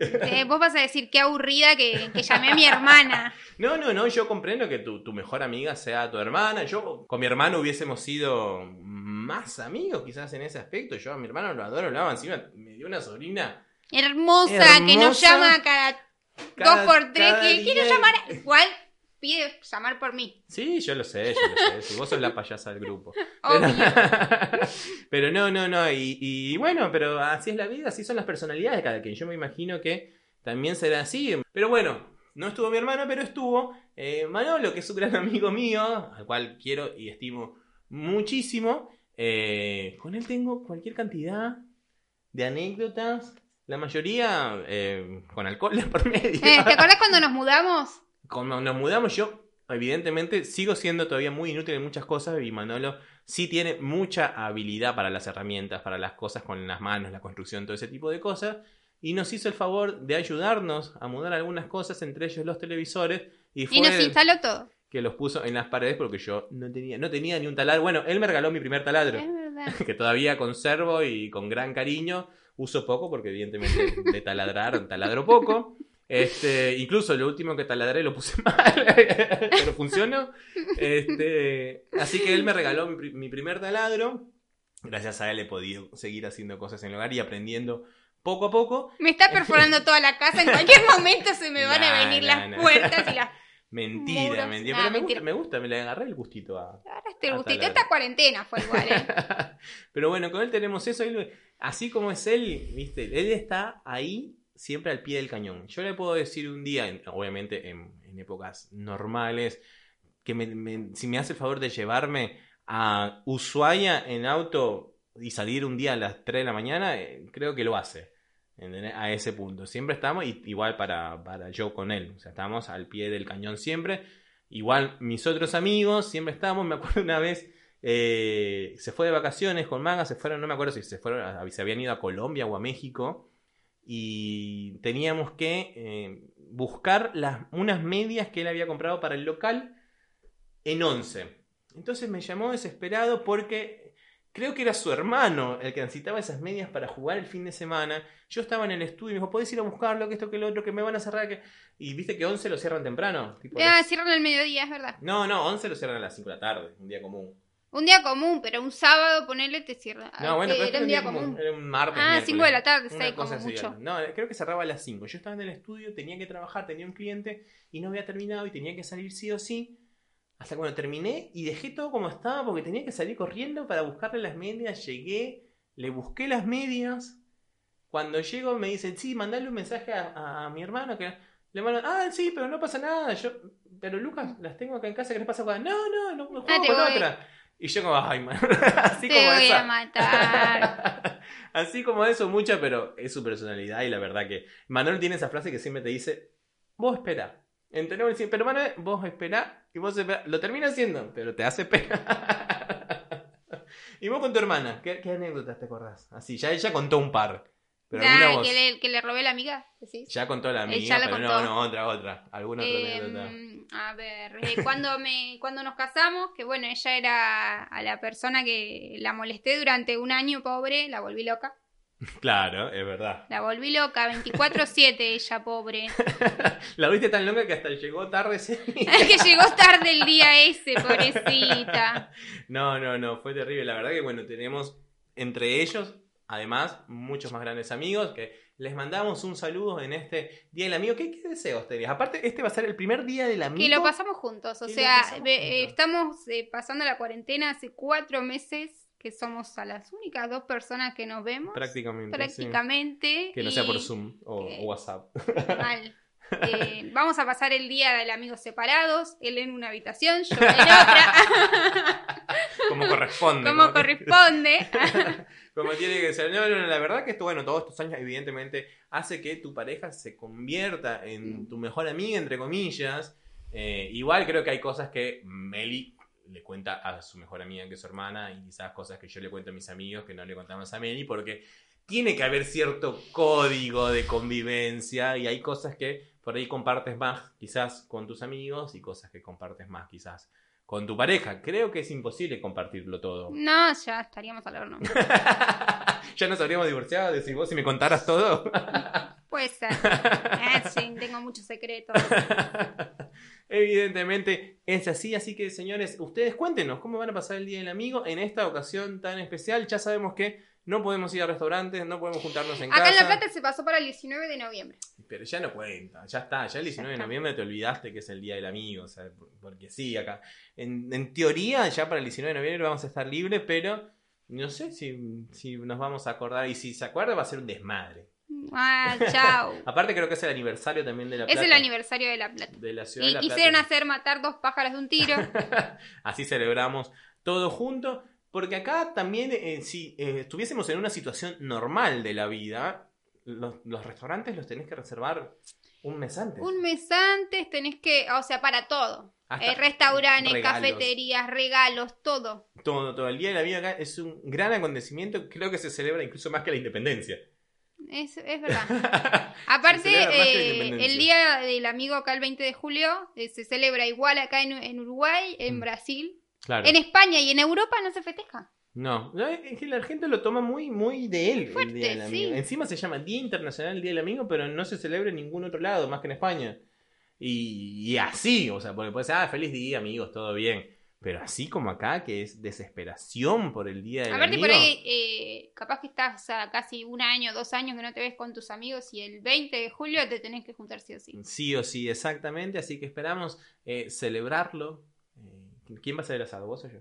Eh, vos vas a decir qué aburrida que, que llamé a mi hermana. No, no, no, yo comprendo que tu, tu mejor amiga sea tu hermana. Yo con mi hermano hubiésemos sido más amigos quizás en ese aspecto. Yo a mi hermano lo adoro, lo amo. Encima me dio una sobrina. Hermosa, que nos llama cada, Cada- dos por tres. cada Que quiero llamar. Igual pide llamar por mí. Sí, yo lo sé, yo lo sé. Si vos sos la payasa del grupo. Obvio. Pero, pero no, no, no. Y, y bueno, pero así es la vida, así son las personalidades de cada quien. Yo me imagino que también será así. Pero bueno, no estuvo mi hermano, pero estuvo eh, Manolo, que es un gran amigo mío, al cual quiero y estimo muchísimo. Eh, con él tengo cualquier cantidad de anécdotas. La mayoría eh, con alcohol de por medio. ¿Te acordás cuando nos mudamos? Cuando nos mudamos, yo, evidentemente, sigo siendo todavía muy inútil en muchas cosas y Manolo sí tiene mucha habilidad para las herramientas, para las cosas con las manos, la construcción, todo ese tipo de cosas. Y nos hizo el favor de ayudarnos a mudar algunas cosas, entre ellos los televisores. Y fue Y nos instaló todo. que los puso en las paredes porque yo no tenía, no tenía ni un taladro. Bueno, él me regaló mi primer taladro Es verdad. que todavía conservo y con gran cariño. uso poco porque evidentemente de taladrar, taladro poco. Este, incluso lo último que taladré lo puse mal, pero funcionó. Este, así que él me regaló mi, pri- mi primer taladro. Gracias a él he podido seguir haciendo cosas en el hogar y aprendiendo poco a poco. Me está perforando toda la casa. En cualquier momento se me van a venir nah, las nah. puertas y las. Mentira, Muros. mentira. Pero me mentira. gusta, me gusta, me le agarré el gustito a, Ahora este Ah, gustito. Esta cuarentena fue igual, ¿eh? Pero bueno, con él tenemos eso. así como es él, viste, él está ahí siempre al pie del cañón. Yo le puedo decir un día, en- obviamente en, épocas normales, que me- si me hace el favor de llevarme a Ushuaia en auto y salir un día a las 3 de la mañana, eh, creo que lo hace. ¿entendés? A ese punto. Siempre estamos, igual para, para yo con él. O sea, estamos al pie del cañón siempre. Igual mis otros amigos, siempre estamos. Me acuerdo una vez, eh, se fue de vacaciones con Maga, se fueron, no me acuerdo si se fueron, se habían ido a Colombia o a México. Y teníamos que eh, buscar las, unas medias que él había comprado para el local en 11. Entonces me llamó desesperado porque creo que era su hermano el que necesitaba esas medias para jugar el fin de semana. Yo estaba en el estudio y me dijo, ¿podés ir a buscarlo? Que esto, que lo otro, que me van a cerrar. Que... Y viste que 11 lo cierran temprano. tipo Ah, cierran al mediodía, es verdad. No, no, 11 lo cierran a las 5 de la tarde, un día común. Un día común, pero un sábado ponerle te cierra. No, bueno, Eh, pero era era un día común. Era un martes. Ah, miércoles. 5 de la tarde, Una 6 como mucho. No, creo que cerraba a las 5. Yo estaba en el estudio, tenía que trabajar, tenía un cliente y no había terminado y tenía que salir sí o sí. Hasta cuando terminé y dejé todo como estaba porque tenía que salir corriendo para buscarle las medias. Llegué, le busqué las medias. Cuando llego me dicen, sí, mandale un mensaje a, a mi hermano que le mandan, ah, sí, pero no pasa nada. Yo, pero Lucas, las tengo acá en casa, ¿qué les pasa No, no, no, juego Ah, con otra. Y yo como, ay, man. Así Te como voy esa. a matar. Así como eso, mucha, pero es su personalidad y la verdad que Manuel tiene esa frase que siempre te dice, vos espera. Entendemos, decir, pero Manuel, vos espera y vos espera. Lo termina haciendo, pero te hace esperar. y vos con tu hermana, ¿qué, qué anécdotas te acordás? Así, ya ella contó un par. Pero Ah, alguna vos que, le, que le robé la amiga, decís. ya contó la ya la pero no, contó. no, otra, otra. ¿Alguna otra Eh, anécdota? a ver, eh, cuando me cuando nos casamos, que bueno, ella era a la persona que la molesté durante un año, pobre, la volví loca. Claro, es verdad. La volví loca, 24/7 ella, pobre. La viste tan loca que hasta llegó tarde ese día. Que llegó tarde el día ese, pobrecita. No, no, no, fue terrible. La verdad que, bueno, tenemos entre ellos, además, muchos más grandes amigos que les mandamos un saludo en este Día del Amigo. ¿Qué, qué deseos tenías? Aparte, este va a ser el primer Día del Amigo. Que lo pasamos juntos, o sea, eh, juntos. estamos eh, pasando la cuarentena hace cuatro meses, que somos a las únicas dos personas que nos vemos. Prácticamente. sí. Prácticamente. Que no sea por Zoom o WhatsApp. Mal. Eh, vamos a pasar el día del amigo separados, él en una habitación, yo en otra, Como corresponde. como corresponde. Como tiene que ser. No, no, la verdad que esto, bueno, todos estos años, evidentemente, hace que tu pareja se convierta en tu mejor amiga, entre comillas. Eh, igual creo que hay cosas que Meli le cuenta a su mejor amiga, que es su hermana, y quizás cosas que yo le cuento a mis amigos que no le contamos a Meli, porque tiene que haber cierto código de convivencia y hay cosas que por ahí compartes más quizás con tus amigos y cosas que compartes más quizás con tu pareja. Creo que es imposible compartirlo todo. No, ya estaríamos al horno. ya nos habríamos divorciado, decís vos si me contaras todo. Puede ser. Eh, sí, tengo muchos secretos. Evidentemente es así, así que señores, ustedes cuéntenos cómo van a pasar el Día del Amigo en esta ocasión tan especial. Ya sabemos que no podemos ir a restaurantes, no podemos juntarnos en Acá casa. en La Plata se pasó para el 19 de noviembre. Pero ya no cuenta, ya está, ya el 19 de noviembre te olvidaste que es el Día del Amigo, o sea, por- porque sí, acá. En, en teoría ya para el 19 de noviembre vamos a estar libres, pero no sé si, si nos vamos a acordar y si se acuerda va a ser un desmadre. Ah, chao. Aparte creo que es el aniversario también de La Es Plata. el aniversario de La Plata. de la ciudad Y de La Plata. quisieron hacer matar dos pájaros de un tiro. Así celebramos todo junto. Porque acá también, eh, si eh, estuviésemos en una situación normal de la vida, los, los restaurantes los tenés que reservar un mes antes. Un mes antes tenés que, o sea, para todo. Eh, restaurantes, regalos. cafeterías, regalos, todo. Todo, todo. El Día de la Vida acá es un gran acontecimiento. Creo que se celebra incluso más que la independencia. Es, es verdad. Aparte, eh, el Día del Amigo acá el 20 de julio eh, se celebra igual acá en, en Uruguay, en Mm. Brasil. Claro. En España y en Europa no se festeja. No, es que la gente lo toma muy, muy de él Fuerte, el Día del Amigo. sí. Encima se llama Día Internacional del Día del Amigo, pero no se celebra en ningún otro lado, más que en España. Y, y así, o sea, porque puede ser, ah, feliz día, amigos, todo bien. Pero así como acá, que es desesperación por el Día del Aparte Amigo. por ahí, eh, capaz que estás a casi un año, dos años que no te ves con tus amigos y el 20 de julio te tenés que juntar sí o sí. Sí o sí, exactamente. Así que esperamos eh, celebrarlo. ¿Quién va a hacer el asado? ¿Vos o yo?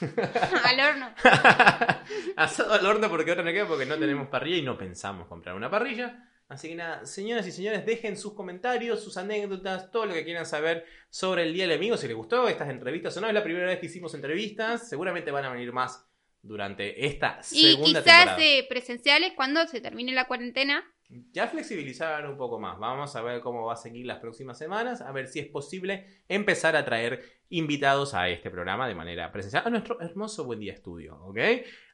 Al horno. Asado al horno porque otra no queda porque no tenemos parrilla y no pensamos comprar una parrilla. Así que nada, señoras y señores, dejen sus comentarios, sus anécdotas, todo lo que quieran saber sobre el Día del Amigo, si les gustó estas entrevistas o no. Es la primera vez que hicimos entrevistas, seguramente van a venir más durante esta Y segunda quizás temporada. eh, presenciales cuando se termine la cuarentena. Ya flexibilizar un poco más. Vamos a ver cómo va a seguir las próximas semanas, a ver si es posible empezar a traer invitados a este programa de manera presencial, a nuestro hermoso Buen Día Estudio, ¿ok?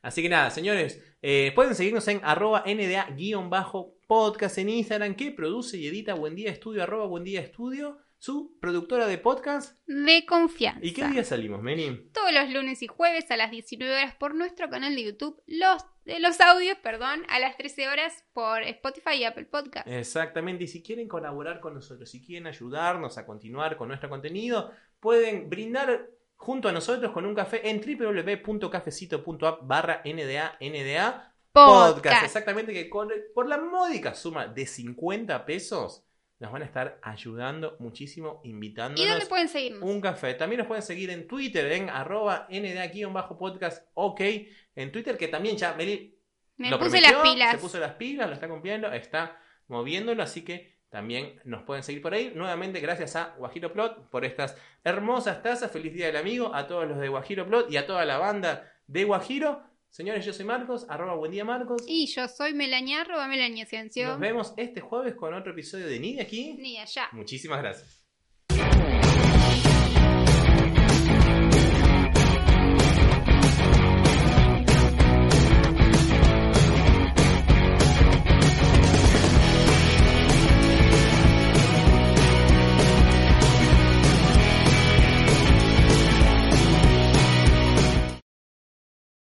Así que nada, señores, eh, pueden seguirnos en arroba nda-podcast en Instagram, que produce y edita Buen Día Estudio, arroba Buen Día Estudio, su productora de podcast. De confianza. ¿Y qué día salimos, Meni? Todos los lunes y jueves a las 19 horas por nuestro canal de YouTube. Los, de los audios, perdón, a las 13 horas por Spotify y Apple Podcast. Exactamente, y si quieren colaborar con nosotros, si quieren ayudarnos a continuar con nuestro contenido, pueden brindar junto a nosotros con un café en www.cafecito.app barra NDA, NDA podcast. Exactamente, que con- por la módica suma de 50 pesos nos van a estar ayudando muchísimo, ¿Y invitándonos dónde pueden seguirnos? un café. También nos pueden seguir en Twitter, en arroba NDA-podcast, ok, en Twitter, que también ya Meli Me lo puse prometió, las pilas. Se puso las pilas, lo está cumpliendo, está moviéndolo, así que también nos pueden seguir por ahí. Nuevamente, gracias a Guajiro Plot por estas hermosas tazas. Feliz Día del Amigo a todos los de Guajiro Plot y a toda la banda de Guajiro. Señores, yo soy Marcos, arroba buen día Marcos. Y yo soy Melania, arroba Melania Nos Ciencio. vemos este jueves con otro episodio de Ni de aquí. Ni allá. Muchísimas gracias.